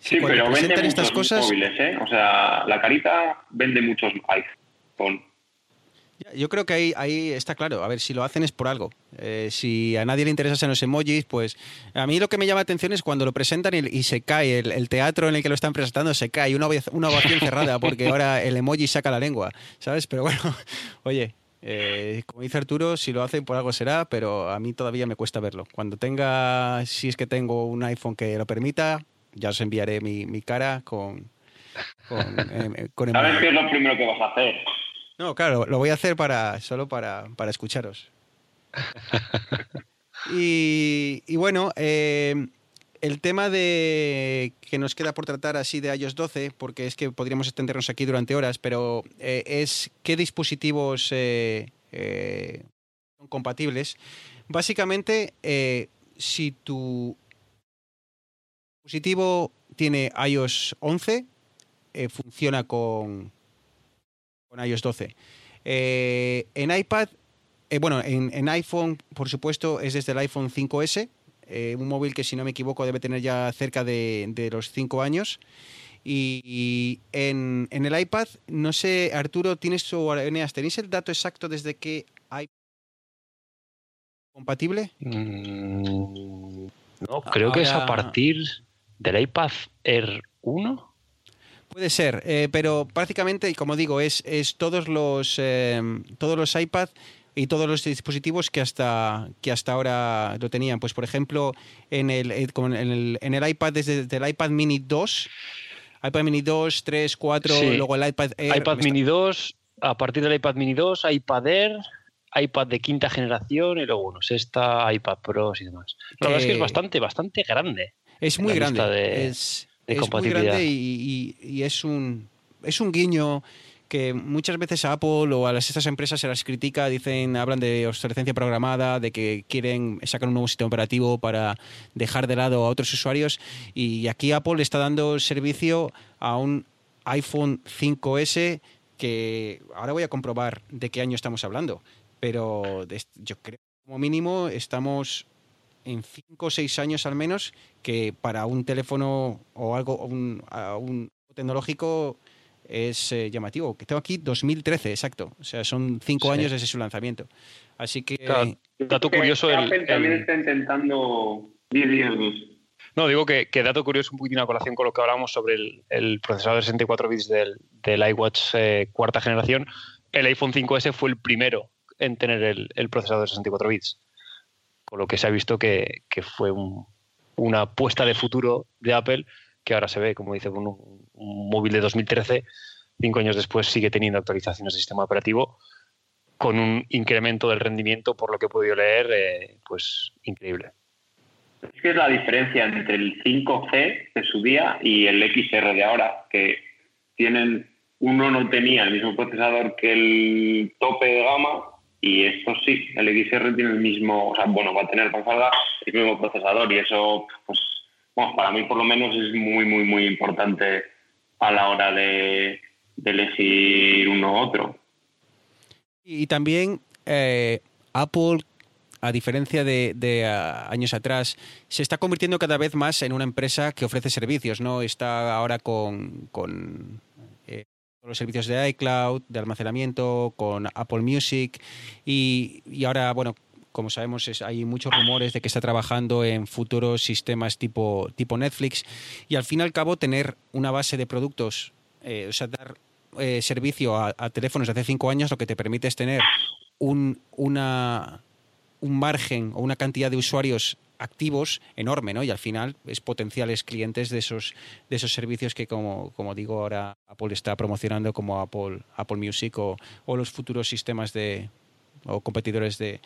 Sí, cuando pero vende presentan estas cosas- móviles, ¿eh? O sea, la carita vende muchos iPhone. Yo creo que ahí, ahí está claro. A ver, si lo hacen es por algo. Eh, si a nadie le interesan los emojis, pues a mí lo que me llama la atención es cuando lo presentan y, y se cae, el, el teatro en el que lo están presentando se cae, una ovación cerrada porque ahora el emoji saca la lengua, ¿sabes? Pero bueno, [laughs] oye, eh, como dice Arturo, si lo hacen por algo será, pero a mí todavía me cuesta verlo. Cuando tenga, si es que tengo un iPhone que lo permita, ya os enviaré mi, mi cara con... Con, eh, con ¿Sabes emoji. qué es lo primero que vas a hacer? No, claro, lo voy a hacer para solo para, para escucharos. [laughs] y, y bueno, eh, el tema de que nos queda por tratar así de iOS 12, porque es que podríamos extendernos aquí durante horas, pero eh, es qué dispositivos eh, eh, son compatibles. Básicamente, si tu dispositivo tiene iOS 11, eh, funciona con, con iOS 12. Eh, en iPad, bueno, en, en iPhone, por supuesto, es desde el iPhone 5S, eh, un móvil que si no me equivoco debe tener ya cerca de, de los 5 años. Y, y en, en el iPad, no sé, Arturo, ¿tienes o Eneas, tenéis el dato exacto desde que hay compatible? Mm, no, creo que es a partir del iPad Air 1. Puede ser, eh, pero prácticamente, y como digo, es, es todos los eh, todos los iPad y todos los dispositivos que hasta que hasta ahora lo tenían. Pues por ejemplo, en el, eh, en el, en el iPad desde el iPad Mini 2, iPad Mini 2, 3, 4, Sí. luego el iPad Air. iPad Mini 2, a partir del iPad Mini 2, iPad Air, iPad de quinta generación y luego, bueno, sexta, iPad Pro y demás. La verdad es que es Que- bastante, bastante grande. es muy grande. de- es de es muy grande y, y- y es un es un guiño que muchas veces a Apple o a las, estas empresas se las critica, dicen, hablan de obsolescencia programada, de que quieren sacar un nuevo sistema operativo para dejar de lado a otros usuarios. Y aquí Apple está dando servicio a un iPhone 5S que ahora voy a comprobar de qué año estamos hablando, pero yo creo que como mínimo estamos en 5 o 6 años al menos que para un teléfono o algo un, un tecnológico es eh, llamativo. Que tengo aquí 2013, exacto. O sea, son 5 Sí. años desde su lanzamiento. Así que Claro. Dato Que curioso, el- Apple también el- está intentando 10 días. No, digo que, que dato curioso, un poquitín a colación con lo que hablamos sobre el, el procesador de 64 bits del, del iWatch eh, cuarta generación. El iPhone 5S fue el primero en tener el, el procesador de 64 bits. Con lo que se ha visto que, que fue un- una apuesta de futuro de Apple que ahora se ve, como dice, con un, un móvil de 2013, cinco años después sigue teniendo actualizaciones de sistema operativo con un incremento del rendimiento, por lo que he podido leer, eh, pues increíble. Es que es la diferencia entre el 5C de su día y el XR de ahora, que tienen uno no tenía el mismo procesador que el tope de gama y esto sí, el XR tiene el mismo, o sea, bueno, va a tener cuando salga el mismo procesador y eso, pues, bueno, para mí por lo menos es muy, muy, muy importante a la hora de, de elegir uno u otro. Y también eh, Apple, a diferencia de, años atrás, se está convirtiendo cada vez más en una empresa que ofrece servicios, ¿no? Está ahora con, con eh, los servicios de iCloud, de almacenamiento, con Apple Music y, y ahora, bueno, como sabemos, hay muchos rumores de que está trabajando en futuros sistemas tipo, tipo Netflix y al fin y al cabo tener una base de productos, eh, o sea, dar eh, servicio a, teléfonos de hace cinco años, lo que te permite es tener un, una, un margen o una cantidad de usuarios activos enorme, ¿no? Y al final es potenciales clientes de esos, de esos servicios que, como, como digo, ahora Apple está promocionando como Apple, Apple Music o los futuros sistemas de o competidores de,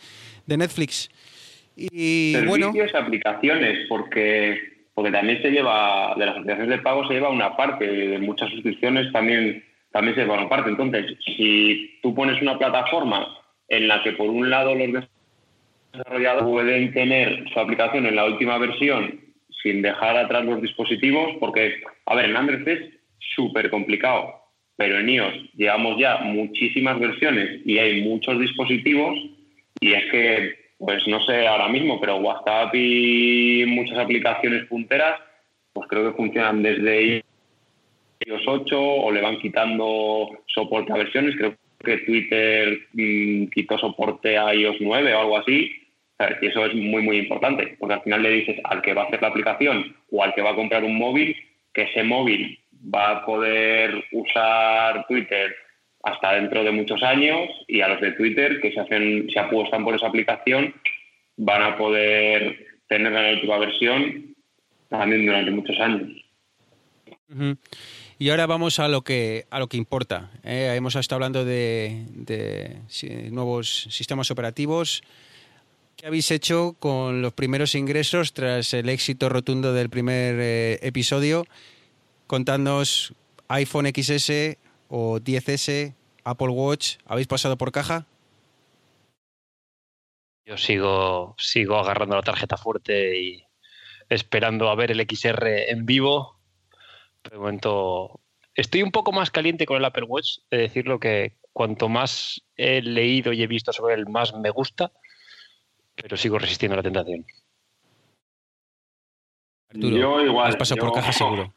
de Netflix. Y bueno, Servicios, aplicaciones, porque, porque también se lleva, de las aplicaciones de pago se lleva una parte, de muchas suscripciones también, también se lleva una parte. Entonces, si tú pones una plataforma en la que por un lado los desarrolladores pueden tener su aplicación en la última versión sin dejar atrás los dispositivos, porque, a ver, en Android es súper complicado. Pero en iOS llevamos ya muchísimas versiones y hay muchos dispositivos y es que, pues no sé ahora mismo, pero WhatsApp y muchas aplicaciones punteras, pues creo que funcionan desde iOS 8 o le van quitando soporte a versiones. Creo que Twitter mm, quitó soporte a iOS 9 o algo así. Y eso es muy, muy importante, porque al final le dices al que va a hacer la aplicación o al que va a comprar un móvil que ese móvil va a poder usar Twitter hasta dentro de muchos años y a los de Twitter que se hacen se apuestan por esa aplicación van a poder tener la última versión también durante muchos años. Y ahora vamos a lo que a lo que importa. ¿eh? hemos estado hablando de, nuevos sistemas operativos. ¿Qué habéis hecho con los primeros ingresos tras el éxito rotundo del primer eh, episodio? Contadnos iPhone XS o 10S, Apple Watch. ¿Habéis pasado por caja? Yo sigo, sigo agarrando la tarjeta fuerte y esperando a ver el XR en vivo. De momento estoy un poco más caliente con el Apple Watch, de decirlo que cuanto más he leído y he visto sobre él, más me gusta pero sigo resistiendo a la tentación. yo igual. Has pasado por caja seguro.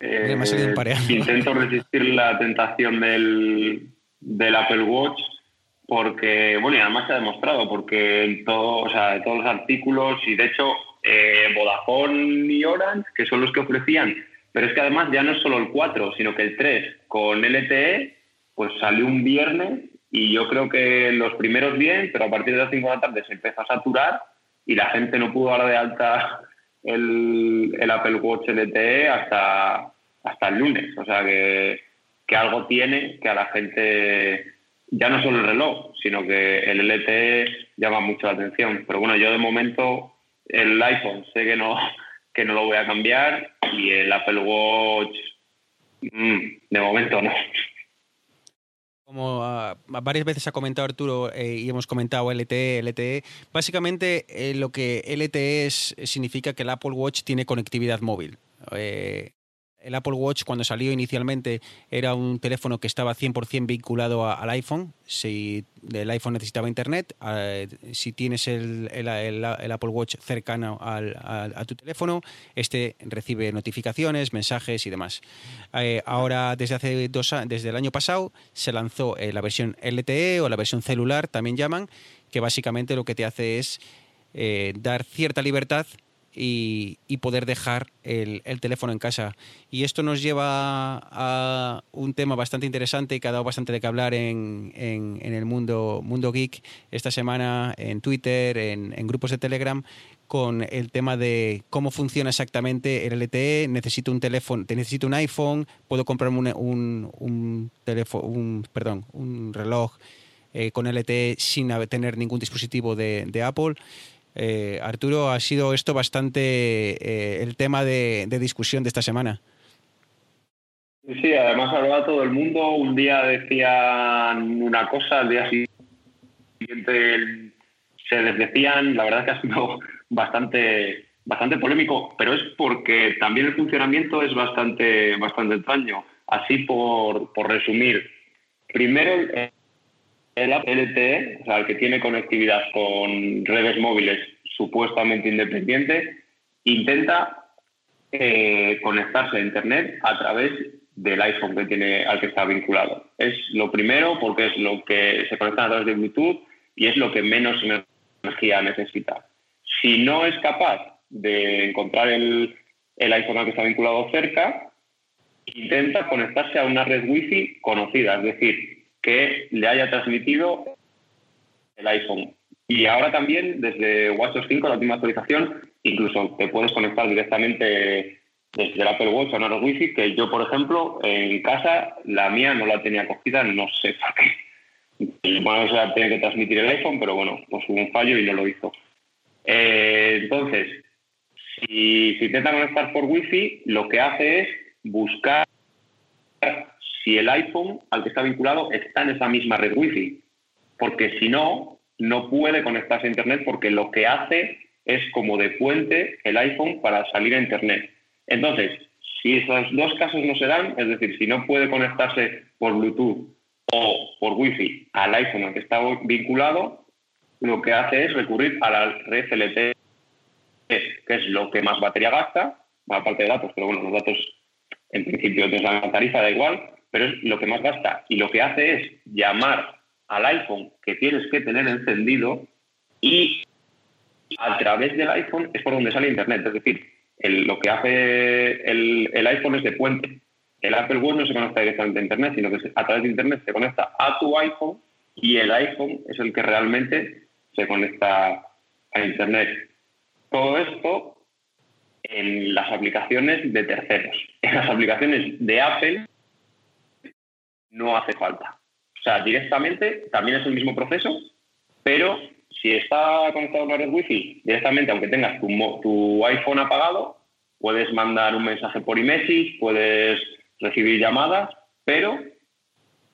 Eh, intento resistir la tentación del, del Apple Watch porque, bueno, y además se ha demostrado, porque en todo, o sea, todos los artículos, y de hecho, eh, Vodafone y Orange, que son los que ofrecían, pero es que además ya no es solo el 4, sino que el 3 con LTE, pues salió un viernes y yo creo que los primeros bien, pero a partir de las 5 de la tarde se empezó a saturar y la gente no pudo dar de alta el, el Apple Watch LTE hasta, hasta el lunes. O sea que, que algo tiene que a la gente, ya no solo el reloj, sino que el LTE llama mucho la atención. Pero bueno, yo de momento el iPhone sé que no, [laughs] que no lo voy a cambiar y el Apple Watch mm, de momento no. Como ah, varias veces ha comentado Arturo eh, y hemos comentado LTE, LTE, básicamente eh, lo que LTE es, significa que el Apple Watch tiene conectividad móvil. Eh, el Apple Watch cuando salió inicialmente era un teléfono que estaba 100% vinculado al iPhone. Si el iPhone necesitaba internet, si tienes el, Apple Watch cercano a tu teléfono, este recibe notificaciones, mensajes y demás. Eh, ahora, desde hace dos desde el año pasado, se lanzó eh, la versión LTE o la versión celular, también llaman, que básicamente lo que te hace es eh, dar cierta libertad y, poder dejar el, teléfono en casa. Y esto nos lleva a un tema bastante interesante que ha dado bastante de qué hablar en, el mundo, mundo geek esta semana en Twitter, en, grupos de Telegram, con el tema de cómo funciona exactamente el LTE. Necesito un teléfono, necesito un iPhone, puedo comprarme un, un reloj eh, con LTE sin tener ningún dispositivo de Apple. Eh, Arturo, ha sido esto bastante eh, el tema de, discusión de esta semana. Sí, además hablaba todo el mundo. Un día decían una cosa, al día siguiente se desdecían. La verdad es que ha sido bastante, bastante polémico, pero es porque también el funcionamiento es bastante, bastante extraño. Así por, por resumir. Primero, el LTE, o sea, el que tiene conectividad con redes móviles supuestamente independientes, intenta eh, conectarse a Internet a través del iPhone que tiene, al que está vinculado. Es lo primero porque es lo que se conecta a través de Bluetooth y es lo que menos energía necesita. Si no es capaz de encontrar el, el iPhone al que está vinculado cerca, intenta conectarse a una red Wi-Fi conocida, es decir, que le haya transmitido el iPhone. Y ahora también, desde WatchOS 5, la última actualización, incluso te puedes conectar directamente desde el Apple Watch a una Wi-Fi, que yo, por ejemplo, en casa, la mía no la tenía cogida, no sé por qué. Bueno, o sea, tiene que transmitir el iPhone, pero bueno, pues hubo un fallo y no lo hizo. Eh, entonces, si, si intenta conectar por Wi-Fi, lo que hace es buscar si el iPhone al que está vinculado está en esa misma red Wi-Fi. Porque si no, no puede conectarse a Internet porque lo que hace es como de puente el iPhone para salir a Internet. Entonces, Si esos dos casos no se dan, es decir, si no puede conectarse por Bluetooth o por Wi-Fi al iPhone al que está vinculado, lo que hace es recurrir a la red LTE, que es lo que más batería gasta, aparte de datos, pero bueno, los datos en principio es la tarifa, da igual, pero es lo que más gasta. Y lo que hace es llamar al iPhone que tienes que tener encendido y a través del iPhone es por donde sale Internet. Es decir, lo que hace el, el, iPhone es de puente. El Apple Watch no se conecta directamente a Internet, sino que a través de Internet se conecta a tu iPhone y el iPhone es el que realmente se conecta a Internet. Todo esto en las aplicaciones de terceros. En las aplicaciones de Apple no hace falta. O sea, directamente también es el mismo proceso, pero si está conectado a una red Wi-Fi, directamente, aunque tengas tu, iPhone apagado, puedes mandar un mensaje por iMessage, puedes recibir llamadas, pero,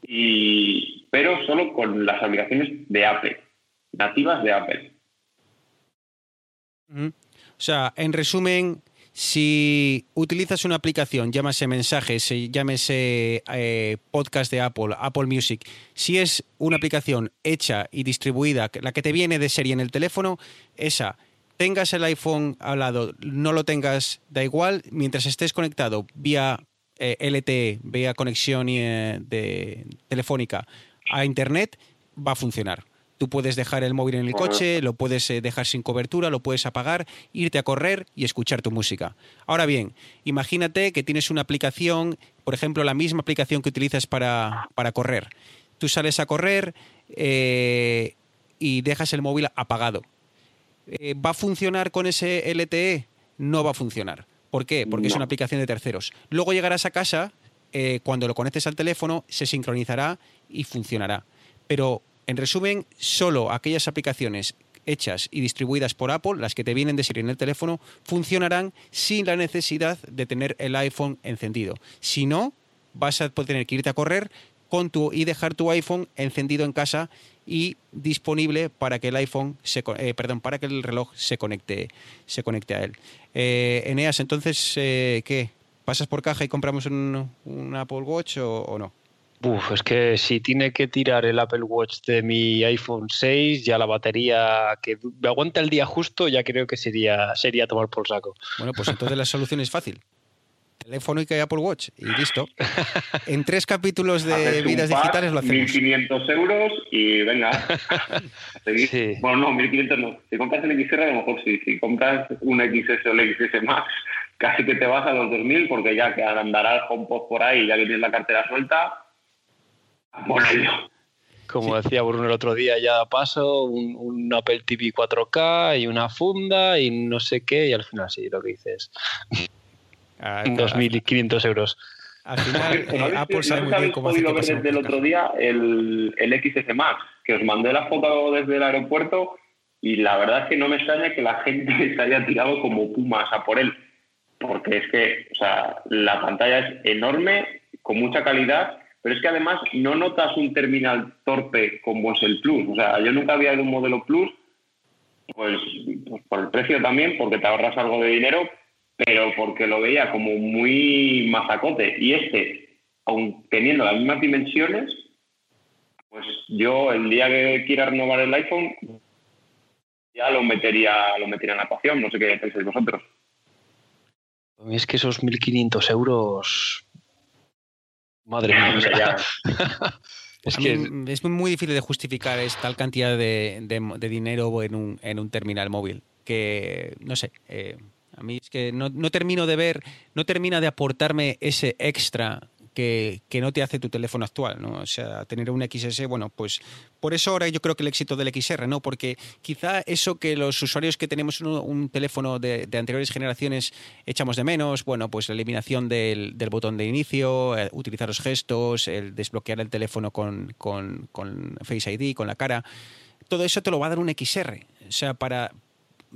y, pero solo con las aplicaciones de Apple, nativas de Apple. O sea, en resumen, si utilizas una aplicación, llámese mensajes, llámese eh, podcast de Apple, Apple Music, si es una aplicación hecha y distribuida, la que te viene de serie en el teléfono, esa, tengas el iPhone al lado, no lo tengas, da igual, mientras estés conectado vía eh, LTE, vía conexión eh, de, telefónica a Internet, va a funcionar. Tú puedes dejar el móvil en el coche, lo puedes eh, dejar sin cobertura, lo puedes apagar, irte a correr y escuchar tu música. Ahora bien, imagínate que tienes una aplicación, por ejemplo, la misma aplicación que utilizas para, correr. Tú sales a correr eh, y dejas el móvil apagado. Eh, ¿Va a funcionar con ese LTE? No va a funcionar. ¿Por qué? Porque es una aplicación de terceros. Luego llegarás a casa, cuando lo conectes al teléfono, se sincronizará y funcionará. Pero en resumen, solo aquellas aplicaciones hechas y distribuidas por Apple, las que te vienen de serie en el teléfono, funcionarán sin la necesidad de tener el iPhone encendido. Si no, vas a tener que irte a correr con tu y dejar tu iPhone encendido en casa y disponible para que el iPhone se, eh, perdón para que el reloj se conecte se conecte a él. Eh, Eneas entonces eh, qué pasas por caja y compramos un, Apple Watch o no Uf, es que si tiene que tirar el Apple Watch de mi iPhone 6, ya la batería que me aguanta el día justo, ya creo que sería, sería tomar por saco. Bueno, pues entonces la solución es fácil. Teléfono y que Apple Watch y listo. [laughs] En tres capítulos de vidas digitales lo hacemos. 1.500 euros y venga. [laughs] Bueno, no, 1.500 no. Si compras el XR, a lo mejor sí. Si compras un XS o el XS Max, casi que te vas a los 2.000 porque ya que andará el HomePod por ahí, ya que tienes la cartera suelta, como decía Bruno el otro día, ya paso un, Apple TV 4K y una funda y no sé qué, y al final sí, lo que dices. 2.500 [laughs] euros. Al final, [laughs] eh, Apple sabe muy bien cómo hacer desde el otro día el, el XS Max, que os mandé la foto desde el aeropuerto y la verdad es que no me extraña que la gente [laughs] se haya tirado como pumas a por él, porque es que o sea, la pantalla es enorme, con mucha calidad pero es que además no notas un terminal torpe como es el Plus. O sea, yo nunca había ido un modelo Plus, pues, pues, por el precio también, porque te ahorras algo de dinero, pero porque lo veía como muy mazacote. Y este, aun teniendo las mismas dimensiones, pues yo el día que quiera renovar el iPhone, ya lo metería, lo metería en la ecuación. No sé qué pensáis vosotros. Es que esos 1.500 euros Madre mía, [laughs] [laughs] es que es muy difícil de justificar tal cantidad de, dinero en un, en un, terminal móvil. Que, no sé, eh, a mí es que no, no, termino de ver, no termina de aportarme ese extra que, no te hace tu teléfono actual, ¿no? O sea, tener un XS, bueno, pues por eso ahora yo creo que el éxito del XR, ¿no? Porque quizá eso que los usuarios que tenemos un, teléfono de, anteriores generaciones echamos de menos, bueno, pues la eliminación del, botón de inicio, eh, utilizar los gestos, el desbloquear el teléfono con, con, con Face ID, con la cara, todo eso te lo va a dar un XR. O sea, para,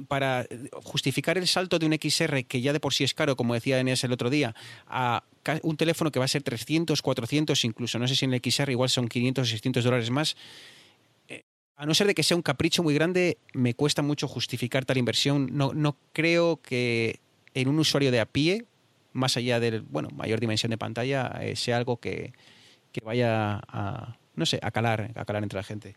para justificar el salto de un XR que ya de por sí es caro, como decía Enes el otro día, a un teléfono que va a ser 300, 400, incluso, no sé si en el XR igual son 500 o 600 dólares más, eh, a no ser de que sea un capricho muy grande, me cuesta mucho justificar tal inversión. No, no creo que en un usuario de a pie más allá del, bueno, mayor dimensión de pantalla, eh, sea algo que, que vaya a, no sé, a calar, a calar entre la gente.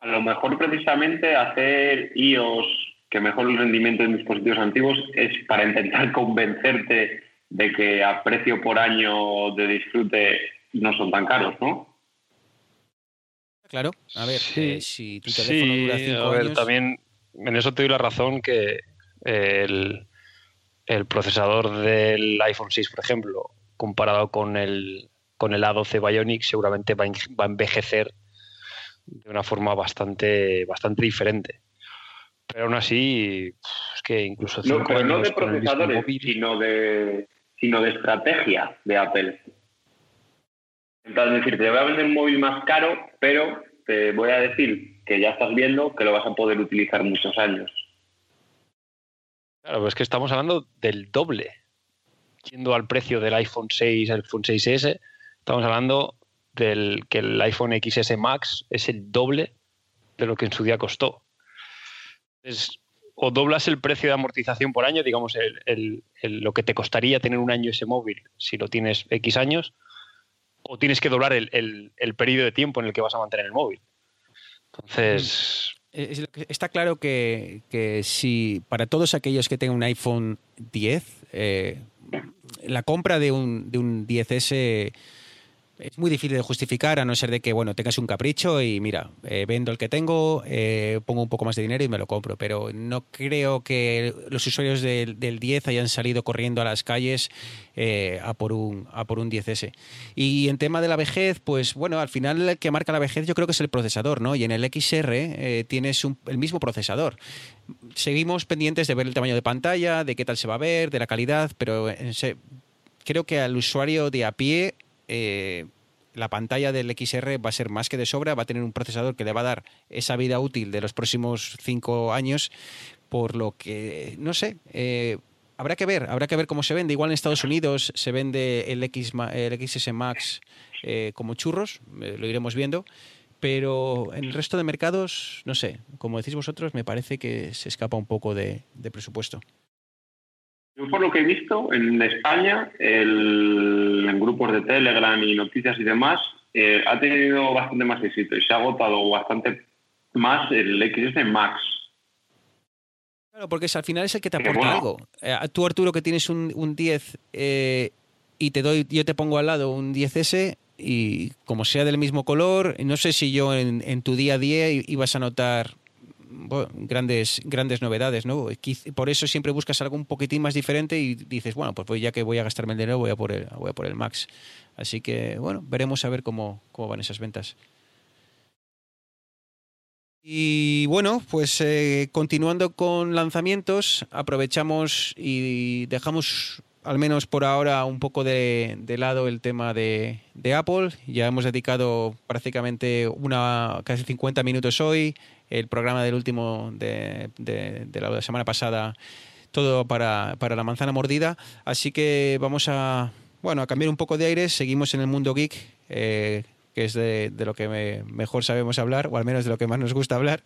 A lo mejor precisamente hacer iOS que mejore el rendimiento en dispositivos antiguos es para intentar [laughs] convencerte de que a precio por año de disfrute no son tan caros, ¿no? Claro, a ver, Sí, eh, si tu teléfono Sí, dura cinco a ver, años... también en eso te doy la razón que el, el procesador del iPhone 6, por ejemplo, comparado con el, con el A12 Bionic, seguramente va a, en- va a envejecer de una forma bastante, bastante diferente. Pero aún así, es que incluso No, pero no de procesadores, móvil- sino de, sino de estrategia de Apple. Entonces, es decir, te voy a vender un móvil más caro, pero te voy a decir que ya estás viendo que lo vas a poder utilizar muchos años. Claro, pero es que estamos hablando del doble. Yendo al precio del iPhone 6, iPhone 6S, estamos hablando que el iPhone XS Max es el doble de lo que en su día costó. Es, o doblas el precio de amortización por año, digamos, el- lo que te costaría tener un año ese móvil si lo tienes X años, o tienes que doblar el, periodo de tiempo en el que vas a mantener el móvil. Entonces, Eh, es lo que- Está claro que, que si para todos aquellos que tengan un iPhone 10, eh, la compra de un, de un 10S es muy difícil de justificar a no ser de que bueno tengas un capricho y mira, eh, vendo el que tengo, eh, pongo un poco más de dinero y me lo compro. Pero no creo que los usuarios del, del 10 hayan salido corriendo a las calles eh, a, por un, a por un 10S. Y en tema de la vejez, pues bueno, al final el que marca la vejez yo creo que es el procesador, ¿no? Y en el XR tienes el mismo procesador. Seguimos pendientes de ver el tamaño de pantalla, de qué tal se va a ver, de la calidad, pero creo que al usuario de a pie eh, la pantalla del XR va a ser más que de sobra, va a tener un procesador que le va a dar esa vida útil de los próximos cinco años, por lo que, no sé, eh, habrá que ver, habrá que ver cómo se vende. Igual en Estados Unidos se vende el, XS Max eh, como churros, lo iremos viendo. Pero en el resto de mercados, no sé, como decís vosotros, me parece que se escapa un poco de presupuesto. Yo por lo que he visto, en España, el- en grupos de Telegram y noticias y demás, eh, ha tenido bastante más éxito y se ha agotado bastante más el XS Max. Claro, porque es, al final es el que te aporta bueno. algo. Eh, tú, Arturo, que tienes un, un 10 eh, y te doy, yo te pongo al lado un 10S y como sea del mismo color, no sé si yo en, en tu día a día ibas a notar bueno, grandes, grandes novedades, ¿no? Por eso siempre buscas algo un poquitín más diferente y dices, bueno, pues ya que voy a gastarme el dinero, voy a por el, voy a por el Max. Así que, bueno, veremos a ver cómo, cómo van esas ventas. Y bueno, pues eh, continuando con lanzamientos, aprovechamos y dejamos al menos por ahora un poco de, de lado el tema de, de Apple. Ya hemos dedicado prácticamente una casi 50 minutos hoy, el programa del último de, la semana pasada, todo para, para la manzana mordida. Así que vamos a, bueno, a cambiar un poco de aire. Seguimos en el mundo geek. eh, que es de, de lo que me- mejor sabemos hablar, o al menos de lo que más nos gusta hablar.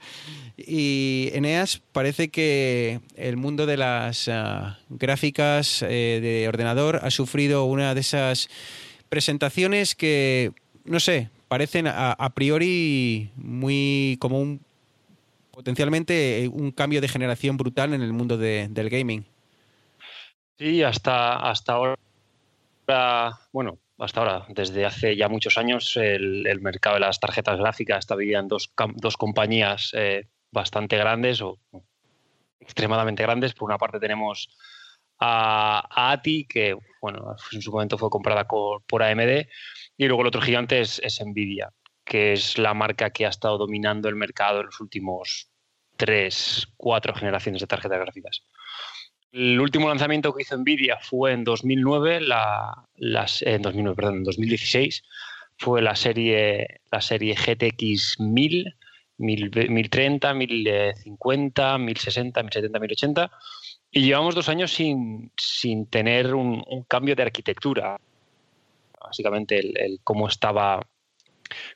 Y Eneas parece que el mundo de las ah, gráficas eh, de ordenador ha sufrido una de esas presentaciones que, no sé, parecen a, a priori muy como un potencialmente un cambio de generación brutal en el mundo de- del gaming. Sí, hasta, hasta ahora, bueno, hasta ahora, desde hace ya muchos años, el, mercado de las tarjetas gráficas está dividido en dos, dos compañías eh, bastante grandes o extremadamente grandes. Por una parte tenemos a, ATI, que bueno, en su momento fue comprada co- por AMD, y luego el otro gigante es, es Nvidia, que es la marca que ha estado dominando el mercado en los últimos tres, cuatro generaciones de tarjetas gráficas. El último lanzamiento que hizo Nvidia fue en 2009, la, las- en 2009, perdón, en 2016, fue la serie, la serie GTX 1000, 1000, 1030, 1050, 1060, 1070, 1080. Y llevamos dos años sin, sin tener un, cambio de arquitectura. Básicamente el cómo estaba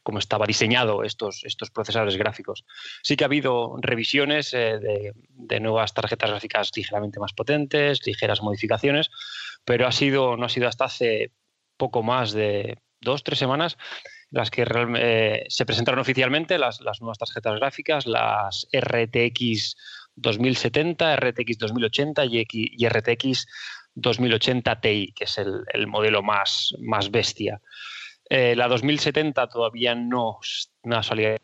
cómo estaba diseñado estos, estos procesadores gráficos. Sí que ha habido revisiones eh, de, de nuevas tarjetas gráficas ligeramente más potentes, ligeras modificaciones, pero ha sido, no ha sido hasta hace poco más de dos, tres semanas las que eh, se presentaron oficialmente las, las, nuevas tarjetas gráficas, las RTX 2070, RTX 2080 y, RTX 2080 Ti, que es el, modelo más, más bestia. Eh, la 2070 todavía no, ha salido a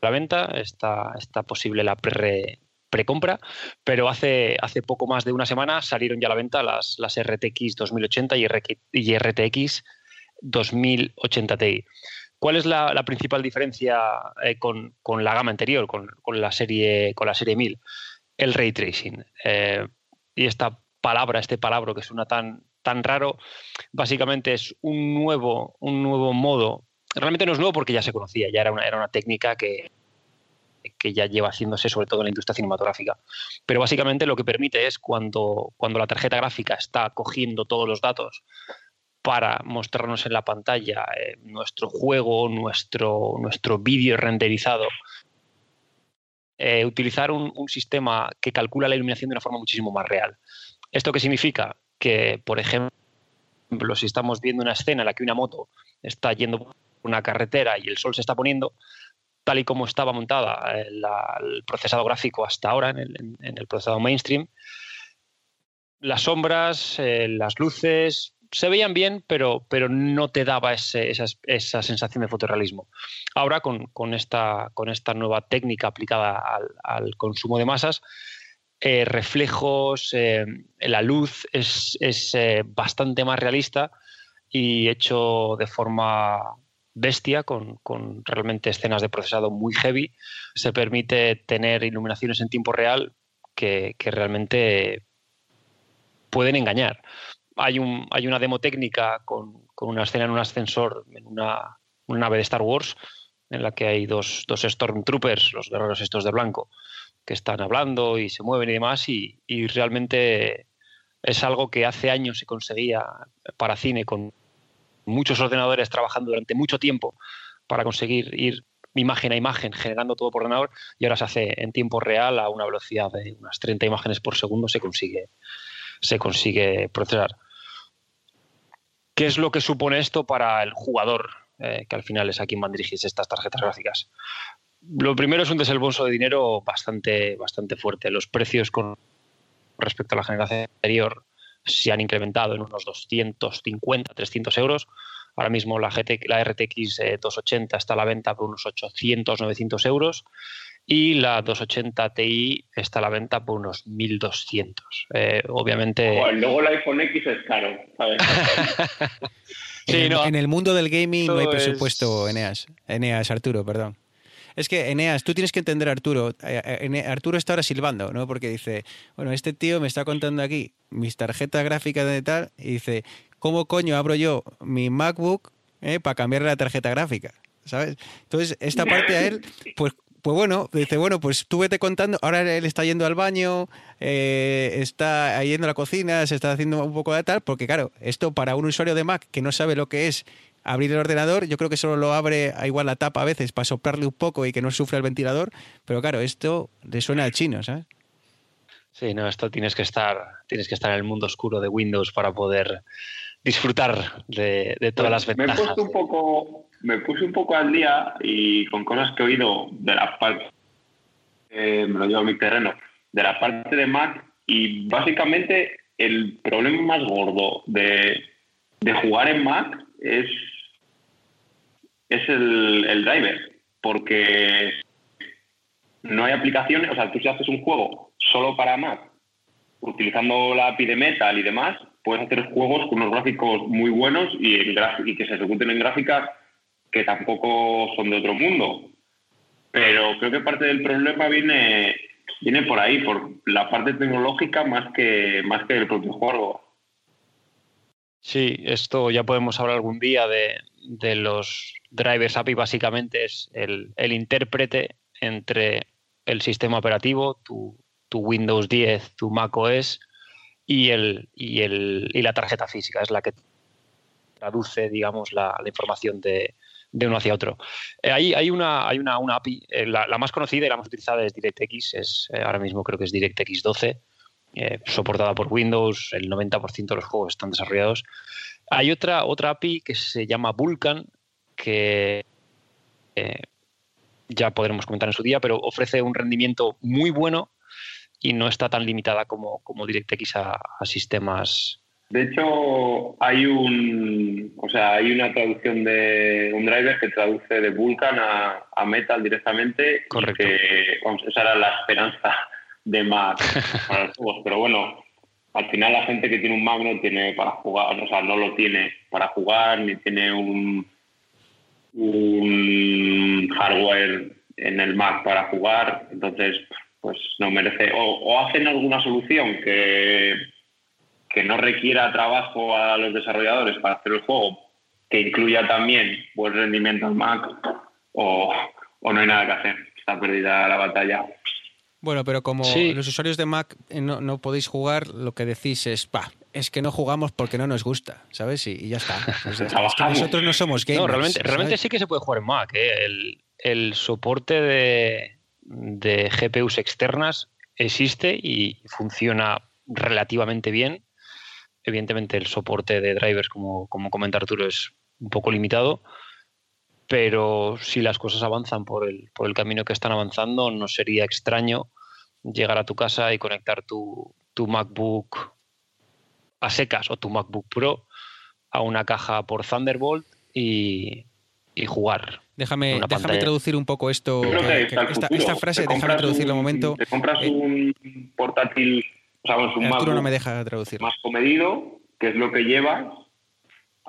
la venta, está, está posible la pre, precompra, pero hace, hace poco más de una semana salieron ya a la venta las, las RTX 2080 y, RTX 2080 Ti. ¿Cuál es la, principal diferencia eh, con, la gama anterior, con, la serie, con la serie 1000? El ray tracing. Eh, y esta palabra, este palabra que suena tan, tan raro, básicamente es un nuevo, un nuevo modo. Realmente no es nuevo porque ya se conocía, ya era una, era una técnica que, que ya lleva haciéndose sobre todo en la industria cinematográfica. Pero básicamente lo que permite es cuando, cuando la tarjeta gráfica está cogiendo todos los datos para mostrarnos en la pantalla eh, nuestro juego, nuestro, nuestro vídeo renderizado, eh, utilizar un, sistema que calcula la iluminación de una forma muchísimo más real. ¿Esto qué significa? Que, por ejemplo, si estamos viendo una escena en la que una moto está yendo por una carretera y el sol se está poniendo, tal y como estaba montada eh, el procesado gráfico hasta ahora en el, procesado mainstream, las sombras, eh, las luces, se veían bien, pero, pero no te daba esa, sensación de fotorrealismo. Ahora, con, esta, con esta nueva técnica aplicada al, consumo de masas, eh, reflejos, la luz es, es bastante más realista y hecho de forma bestia, con, realmente escenas de procesado muy heavy, se permite tener iluminaciones en tiempo real que, realmente pueden engañar. Hay, un, hay una demo técnica con, una escena en un ascensor, en una, nave de Star Wars, en la que hay dos, dos Stormtroopers, los guerreros estos de blanco, que están hablando y se mueven y demás, y, y realmente es algo que hace años se conseguía para cine con muchos ordenadores trabajando durante mucho tiempo para conseguir ir imagen a imagen generando todo por ordenador y ahora se hace en tiempo real a una velocidad de unas 30 imágenes por segundo se consigue, se consigue procesar. ¿Qué es lo que supone esto para el jugador, eh, que al final es a quien van dirigidas estas tarjetas gráficas? Lo primero es un desembolso de dinero bastante, bastante fuerte. Los precios con respecto a la generación anterior se han incrementado en unos 250, 300 euros. Ahora mismo la, GT, la RTX 280 está a la venta por unos 800, 900 euros y la 280 Ti está a la venta por unos 1200. Eh, obviamente. luego el iPhone X es caro. [laughs] en, el mundo del gaming no hay presupuesto, Eneas. Eneas, Arturo, perdón. Es que, Eneas, tú tienes que entender a Arturo. Eh, eh, Arturo está ahora silbando, ¿no? Porque dice, bueno, este tío me está contando aquí mis tarjetas gráficas de tal y dice, ¿cómo coño abro yo mi MacBook eh, para cambiarle la tarjeta gráfica? ¿Sabes? Entonces, esta parte a él, pues pues bueno, dice, bueno, pues tú vete contando, ahora él está yendo al baño, está yendo a la cocina, se está haciendo un poco de tal, porque claro, esto para un usuario de Mac que no sabe lo que es abrir el ordenador, yo creo que solo lo abre a igual la tapa a veces para soplarle un poco y que no sufra el ventilador, pero claro, esto le suena al chino, ¿sabes? Sí, no, esto tienes que estar, tienes que estar en el mundo oscuro de Windows para poder disfrutar de, todas las ventajas. Me, he puesto un poco, me puse un poco al día y con cosas que he oído de la parte, eh, me lo llevo a mi terreno, de la parte de Mac y básicamente el problema más gordo de, de jugar en Mac es es el, driver, porque no hay aplicaciones, o sea, tú si haces un juego solo para Mac, utilizando la API de Metal y demás, puedes hacer juegos con unos gráficos muy buenos y, y que se ejecuten en gráficas que tampoco son de otro mundo. Pero creo que parte del problema viene, viene por ahí, por la parte tecnológica más que, más que el propio juego. Sí, esto ya podemos hablar algún día de, de los drivers API básicamente es el, intérprete entre el sistema operativo, tu, Windows 10, tu Mac OS y, el, y, el, y la tarjeta física. Es la que traduce, digamos, la, información de, uno hacia otro. Eh, hay, una, hay una, API, eh, la, más conocida y la más utilizada es DirectX, es, eh, ahora mismo creo que es DirectX 12, eh, soportada por Windows, el 90% de los juegos están desarrollados. Hay otra, otra API que se llama Vulkan, que eh, ya podremos comentar en su día, pero ofrece un rendimiento muy bueno y no está tan limitada como, como DirectX a, a sistemas De hecho, hay un, o sea, hay una traducción de un driver que traduce de Vulkan a, a Metal directamente. Correcto. Que, vamos, esa era la esperanza de Mac [laughs] para los juegos. Pero bueno, al final la gente que tiene un Mac no tiene para jugar, o sea, no lo tiene para jugar, ni tiene un, un hardware en el Mac para jugar. Entonces, pues no merece. O, hacen alguna solución que que no requiera trabajo a los desarrolladores para hacer el juego, que incluya también buen rendimiento al Mac, o no hay nada que hacer. Está perdida la batalla. Bueno, pero como Sí. los usuarios de Mac eh, no, no podéis jugar, lo que decís es, pa, es que no jugamos porque no nos gusta, ¿sabes? Y, y ya está. [laughs] O sea, es que Trabajamos. nosotros no somos gamers. No, realmente, realmente sí que se puede jugar en Mac. ¿eh? El, el soporte de, de GPUs externas existe y funciona relativamente bien. Evidentemente el soporte de drivers, como, como comenta Arturo, es un poco limitado, pero si las cosas avanzan por el, por el camino que están avanzando, no sería extraño llegar a tu casa y conectar tu, tu MacBook a secas o tu MacBook Pro a una caja por Thunderbolt y, y jugar. Déjame, déjame traducir un poco esto. Que que- esta, frase, déjame compras traducirla un momento. Te compras Eh, un portátil, o sea, un Arturo MacBook no me deja traducir. más comedido, que es lo que llevas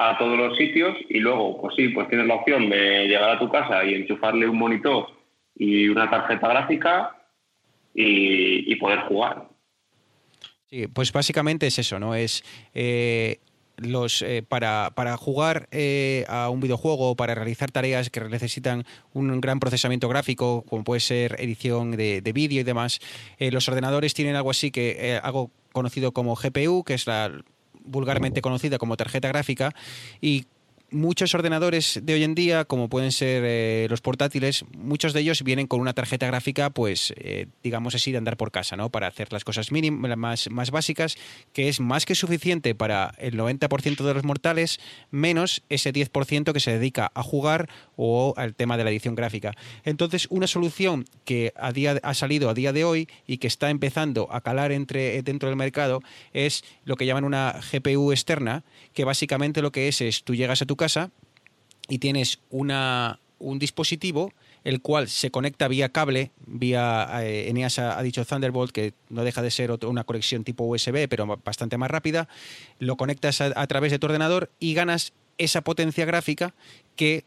a todos los sitios y luego, pues sí, pues tienes la opción de llegar a tu casa y enchufarle un monitor y una tarjeta gráfica y, poder jugar. Sí, pues básicamente es eso, ¿no? Es eh, los eh, para, para jugar eh, a un videojuego o para realizar tareas que necesitan un gran procesamiento gráfico, como puede ser edición de, de vídeo y demás, los ordenadores tienen algo así que algo conocido como GPU, que es la vulgarmente conocida como tarjeta gráfica, y muchos ordenadores de hoy en día, como pueden ser eh, los portátiles, muchos de ellos vienen con una tarjeta gráfica, pues eh, digamos así, de andar por casa, ¿no? Para hacer las cosas mínimas, más, más básicas, que es más que suficiente para el 90% de los mortales, menos ese 10% que se dedica a jugar o al tema de la edición gráfica. Entonces, una solución que a día, ha salido a día de hoy y que está empezando a calar entre, dentro del mercado es lo que llaman una GPU externa, que básicamente lo que es es tú llegas a tu casa y tienes una, un dispositivo el cual se conecta vía cable, vía eh, Eneas ha, dicho Thunderbolt, que no deja de ser otro- una conexión tipo USB, pero bastante más rápida, lo conectas a, a través de tu ordenador y ganas esa potencia gráfica que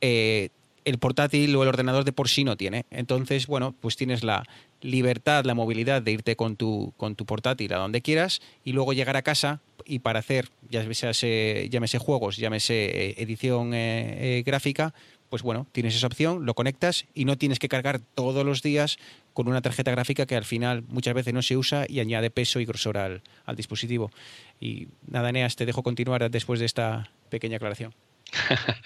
eh, el portátil o el ordenador de por sí no tiene. Entonces, bueno, pues tienes la libertad, la movilidad de irte con tu, con tu portátil a donde quieras y luego llegar a casa y para hacer, ya sea, llámese juegos, llámese eh, edición eh, eh, gráfica, pues bueno, tienes esa opción, lo conectas y no tienes que cargar todos los días con una tarjeta gráfica que al final muchas veces no se usa y añade peso y grosor al, al dispositivo. Y nada, Eneas, te dejo continuar después de esta pequeña aclaración. [laughs]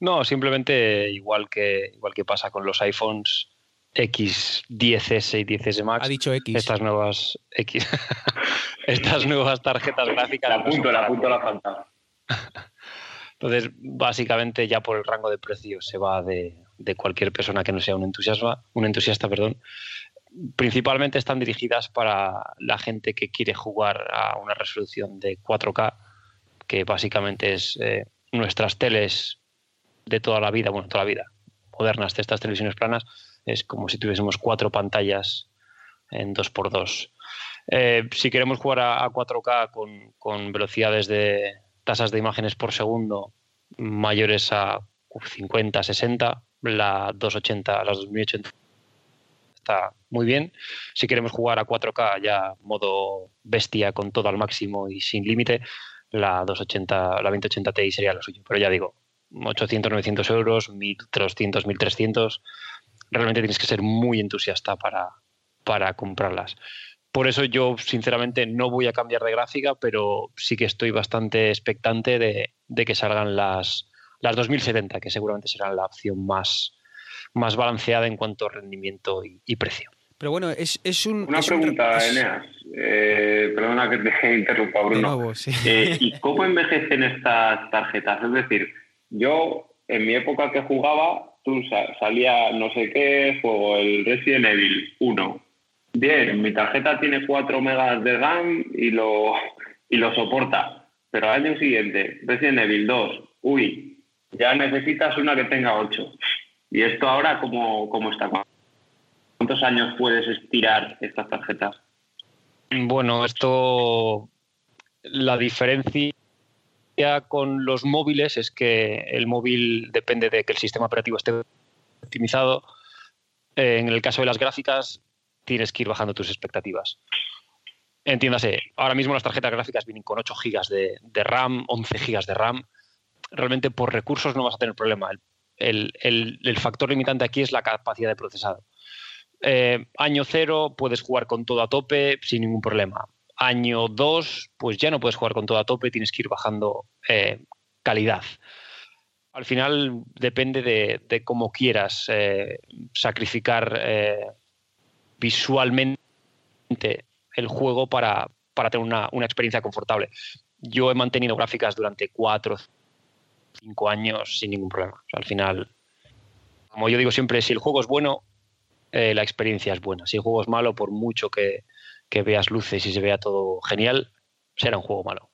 No, simplemente igual que, igual que pasa con los iPhones X10S y 10S Max. Ha dicho X. Estas nuevas X, [laughs] estas nuevas tarjetas gráficas. La apunto, la apunto la falta. [laughs] Entonces, básicamente ya por el rango de precio se va de, de cualquier persona que no sea un entusiasta, un entusiasta, perdón. Principalmente están dirigidas para la gente que quiere jugar a una resolución de 4K, que básicamente es eh, nuestras teles de toda la vida, bueno, toda la vida, modernas de estas televisiones planas, es como si tuviésemos cuatro pantallas en 2x2. Eh, si queremos jugar a, a 4K con, con velocidades de tasas de imágenes por segundo mayores a 50, 60, la 280, las 2080 está muy bien. Si queremos jugar a 4K ya modo bestia con todo al máximo y sin límite, la 280, la 2080 Ti sería lo suyo. Pero ya digo, 800, 900 euros, 1300, 1300. Realmente tienes que ser muy entusiasta para, para comprarlas. Por eso yo, sinceramente, no voy a cambiar de gráfica, pero sí que estoy bastante expectante de, de que salgan las, las 2070, que seguramente serán la opción más, más balanceada en cuanto a rendimiento y, y precio. Pero bueno, es, es un... Una es pregunta, Eneas. Eh, perdona que te [laughs] interrumpa, De Bruno. nuevo, sí. Eh, ¿Y [laughs] cómo envejecen estas tarjetas? Es decir, yo en mi época que jugaba, salía no sé qué juego, el Resident Evil 1. Bien, mi tarjeta tiene 4 megas de RAM y lo, y lo soporta. Pero al año siguiente, Resident Evil 2, uy, ya necesitas una que tenga 8. ¿Y esto ahora cómo, cómo está? ¿Cuántos años puedes estirar estas tarjetas? Bueno, esto, la diferencia con los móviles es que el móvil depende de que el sistema operativo esté optimizado. Eh, En el caso de las gráficas, tienes que ir bajando tus expectativas. Entiéndase, ahora mismo las tarjetas gráficas vienen con 8 GB de, RAM, 11 GB de RAM. Realmente por recursos no vas a tener problema. El- el factor limitante aquí es la capacidad de procesado. Eh, año cero puedes jugar con todo a tope sin ningún problema. Año 2, pues ya no puedes jugar con todo a tope, tienes que ir bajando eh, calidad. Al final depende de, cómo quieras eh, sacrificar eh, visualmente el juego para, para tener una, una experiencia confortable. Yo he mantenido gráficas durante 4 5 años sin ningún problema. Al final, como yo digo siempre, si el juego es bueno, la experiencia es buena. Si el juego es malo, por mucho que, que veas luces y se vea todo genial, será un juego malo.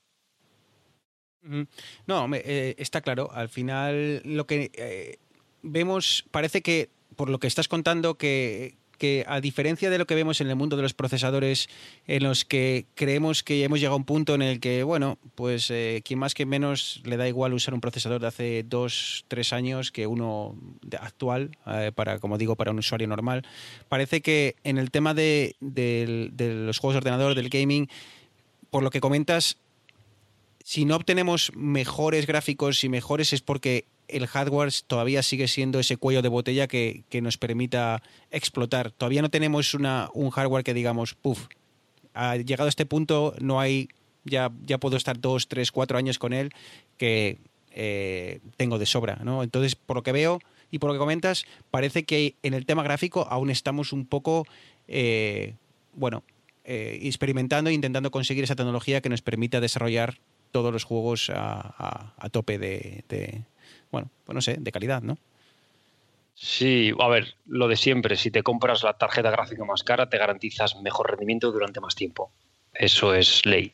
No, me- eh, está claro. Al final, lo que eh, vemos, parece que, por lo que estás contando, que, que a diferencia de lo que vemos en el mundo de los procesadores, en los que creemos que hemos llegado a un punto en el que, bueno, pues eh, quien más que menos le da igual usar un procesador de hace dos, tres años que uno actual, eh, para, como digo, para un usuario normal. Parece que en el tema de, de los juegos de ordenador, del gaming, por lo que comentas, si no obtenemos mejores gráficos y mejores es porque el hardware todavía sigue siendo ese cuello de botella que, que nos permita explotar. Todavía no tenemos una, un hardware que digamos, puff, ha llegado a este punto, no hay, ya, ya puedo estar dos, tres, cuatro años con él que eh, tengo de sobra. ¿no? Entonces, por lo que veo y por lo que comentas, parece que en el tema gráfico aún estamos un poco, eh, bueno, eh, experimentando e intentando conseguir esa tecnología que nos permita desarrollar todos los juegos a, a- a tope de, de, bueno, pues no sé, de calidad, ¿no? Sí, a ver, lo de siempre, si te compras la tarjeta gráfica más cara, te garantizas mejor rendimiento durante más tiempo. Eso es ley.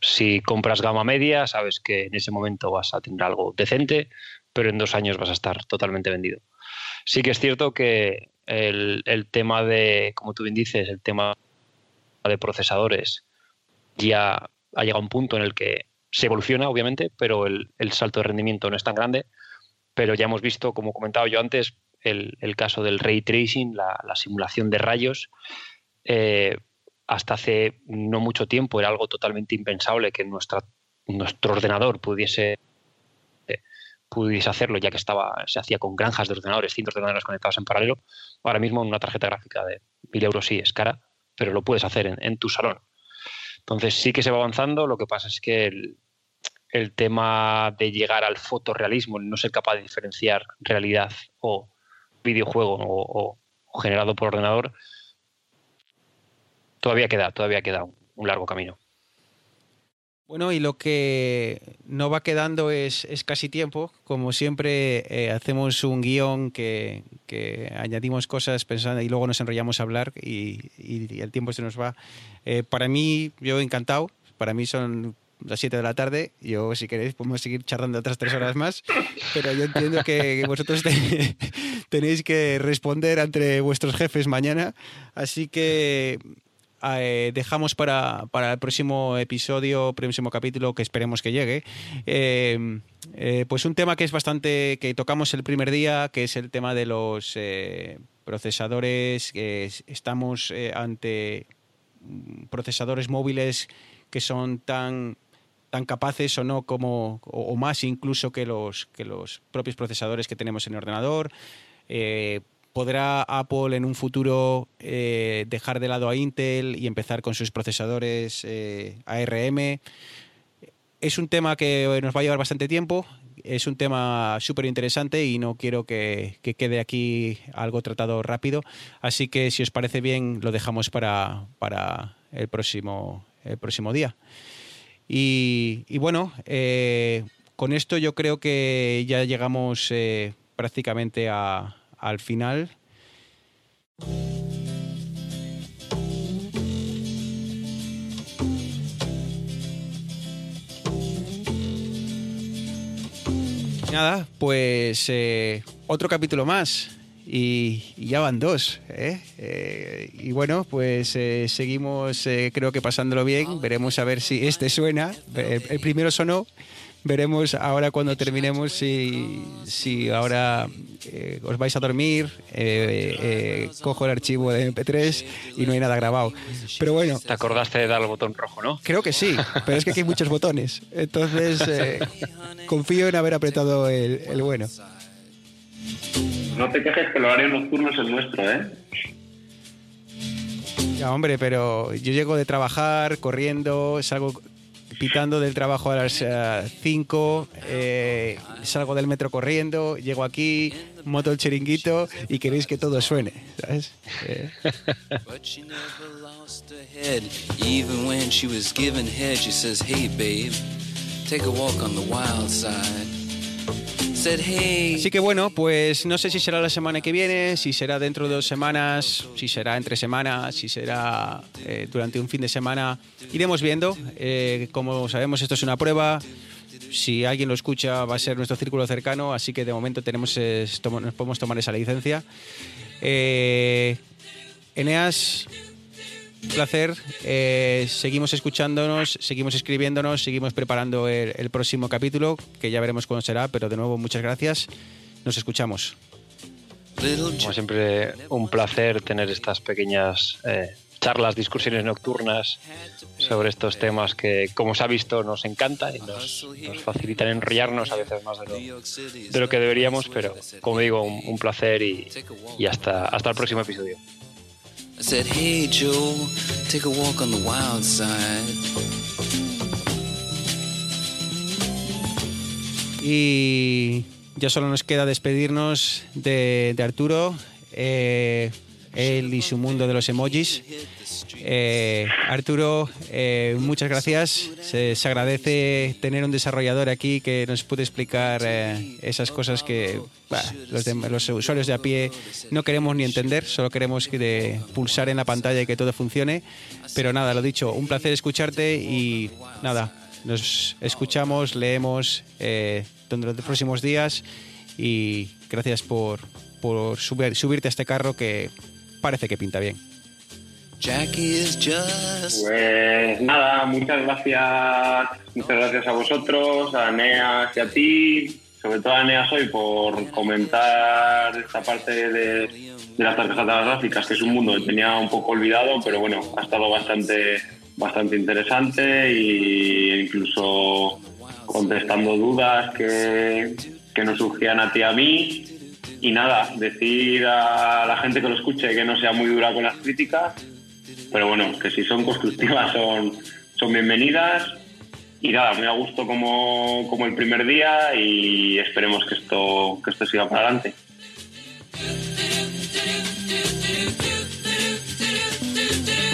Si compras gama media, sabes que en ese momento vas a tener algo decente, pero en dos años vas a estar totalmente vendido. Sí que es cierto que el, tema de, como tú bien dices, el tema de procesadores ya ha llegado a un punto en el que se evoluciona, obviamente, pero el, el salto de rendimiento no es tan grande. Pero ya hemos visto, como comentaba yo antes, el, el caso del ray tracing, la, la simulación de rayos. Eh, hasta hace no mucho tiempo era algo totalmente impensable que nuestra, nuestro ordenador pudiese, eh, pudiese hacerlo, ya que estaba, se hacía con granjas de ordenadores, cientos de ordenadores conectados en paralelo. Ahora mismo una tarjeta gráfica de mil euros sí es cara, pero lo puedes hacer en, en tu salón. Entonces sí que se va avanzando, lo que pasa es que el, el tema de llegar al fotorrealismo, no ser capaz de diferenciar realidad o videojuego o, generado por ordenador, todavía queda, todavía queda un, largo camino. Bueno, y lo que no va quedando es, es casi tiempo. Como siempre, eh, hacemos un guion que, añadimos cosas pensando y luego nos enrollamos a hablar y el tiempo se nos va. Eh, para mí, yo encantado. Para mí son las 7 de la tarde. Yo, si queréis, podemos seguir charlando otras tres horas más. Pero yo entiendo que [laughs] vosotros te- tenéis que responder ante vuestros jefes mañana. Así que eh, dejamos para, para el próximo episodio, próximo capítulo que esperemos que llegue. eh, eh, pues un tema que es bastante, que tocamos el primer día, que es el tema de los procesadores. estamos ante mm, procesadores móviles que son tan tan capaces o no como o, más incluso que los que los propios procesadores que tenemos en el ordenador Eh, ¿Podrá Apple en un futuro eh, dejar de lado a Intel y empezar con sus procesadores eh, ARM? Es un tema que nos va a llevar bastante tiempo. es un tema súper interesante y no quiero que, que quede aquí algo tratado rápido. Así que si os parece bien, lo dejamos para, para el, próximo, el próximo día. Y, bueno, eh, con esto yo creo que ya llegamos eh, prácticamente al final. Nada, pues eh, otro capítulo más. Y, y ya van dos. ¿eh? Eh, y bueno, pues eh, seguimos, eh, creo que pasándolo bien. Veremos a ver si este suena. El, el primero sonó. Veremos ahora cuando terminemos si, si ahora eh, os vais a dormir, eh, eh, cojo el archivo de MP3 y no hay nada grabado. Pero bueno, Te acordaste de dar al botón rojo, ¿no? Creo que sí, pero es que aquí hay muchos botones. Entonces, eh, confío en haber apretado el, el bueno. No te quejes que el horario nocturno es el nuestro, ¿eh? Ya, hombre, pero yo llego de trabajar corriendo, salgo pitando del trabajo a las 5, salgo del metro corriendo, llego aquí, moto el chiringuito y queréis que todo suene, ¿sabes? Eh, Así que bueno, pues no sé si será la semana que viene, si será dentro de dos semanas, si será entre semanas, si será eh, durante un fin de semana. Iremos viendo. Eh, como sabemos, esto es una prueba. Si alguien lo escucha, va a ser nuestro círculo cercano, así que de momento tenemos, nos podemos tomar esa licencia. Eh, Eneas, placer. Eh, seguimos escuchándonos, seguimos escribiéndonos, seguimos preparando el, el próximo capítulo, que ya veremos cuándo será, pero de nuevo muchas gracias. Nos escuchamos. Como siempre, un placer tener estas pequeñas eh, charlas, discusiones nocturnas sobre estos temas que, como se ha visto, nos encanta y nos, nos facilitan enrollarnos a veces más de lo, de lo que deberíamos, pero como digo, un, un placer y, y hasta, hasta el próximo episodio. Said, Hey, Joe, take a walk on the wild side. Y ya solo nos queda despedirnos de, de Arturo, eh, él y su mundo de los emojis. Eh, Arturo, eh, muchas gracias. Se, agradece tener un desarrollador aquí que nos puede explicar eh, esas cosas que los, usuarios de a pie no queremos ni entender, solo queremos que de pulsar en la pantalla y que todo funcione. Pero nada, lo dicho, un placer escucharte y nada, nos escuchamos, leemos durante los próximos días y gracias por, por subir- subirte a este carro que parece que pinta bien. Pues nada, muchas gracias, muchas gracias a vosotros, a Neas y a ti, sobre todo a Neas hoy por comentar esta parte de, de las tarjetas gráficas, que es un mundo que tenía un poco olvidado, pero bueno, ha estado bastante, bastante interesante e incluso contestando dudas que, que nos surgían a ti y a mí. Y nada, decir a la gente que lo escuche que no sea muy dura con las críticas, pero bueno, que si son constructivas son, son bienvenidas. Y nada, muy a gusto como, como el primer día y esperemos que esto, que esto siga para adelante.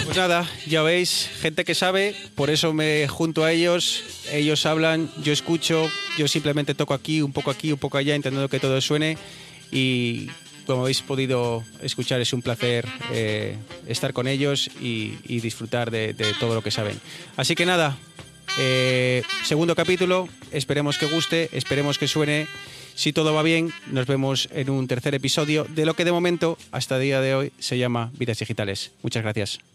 Pues nada, ya veis, gente que sabe, por eso me junto a ellos, ellos hablan, yo escucho, yo simplemente toco aquí, un poco aquí, un poco allá, intentando que todo suene y como habéis podido escuchar es un placer eh, estar con ellos y, disfrutar de, de todo lo que saben. Así que nada, eh, segundo capítulo, esperemos que guste, esperemos que suene. Si todo va bien, nos vemos en un tercer episodio de lo que de momento, hasta el día de hoy, se llama Vidas Digitales. Muchas gracias.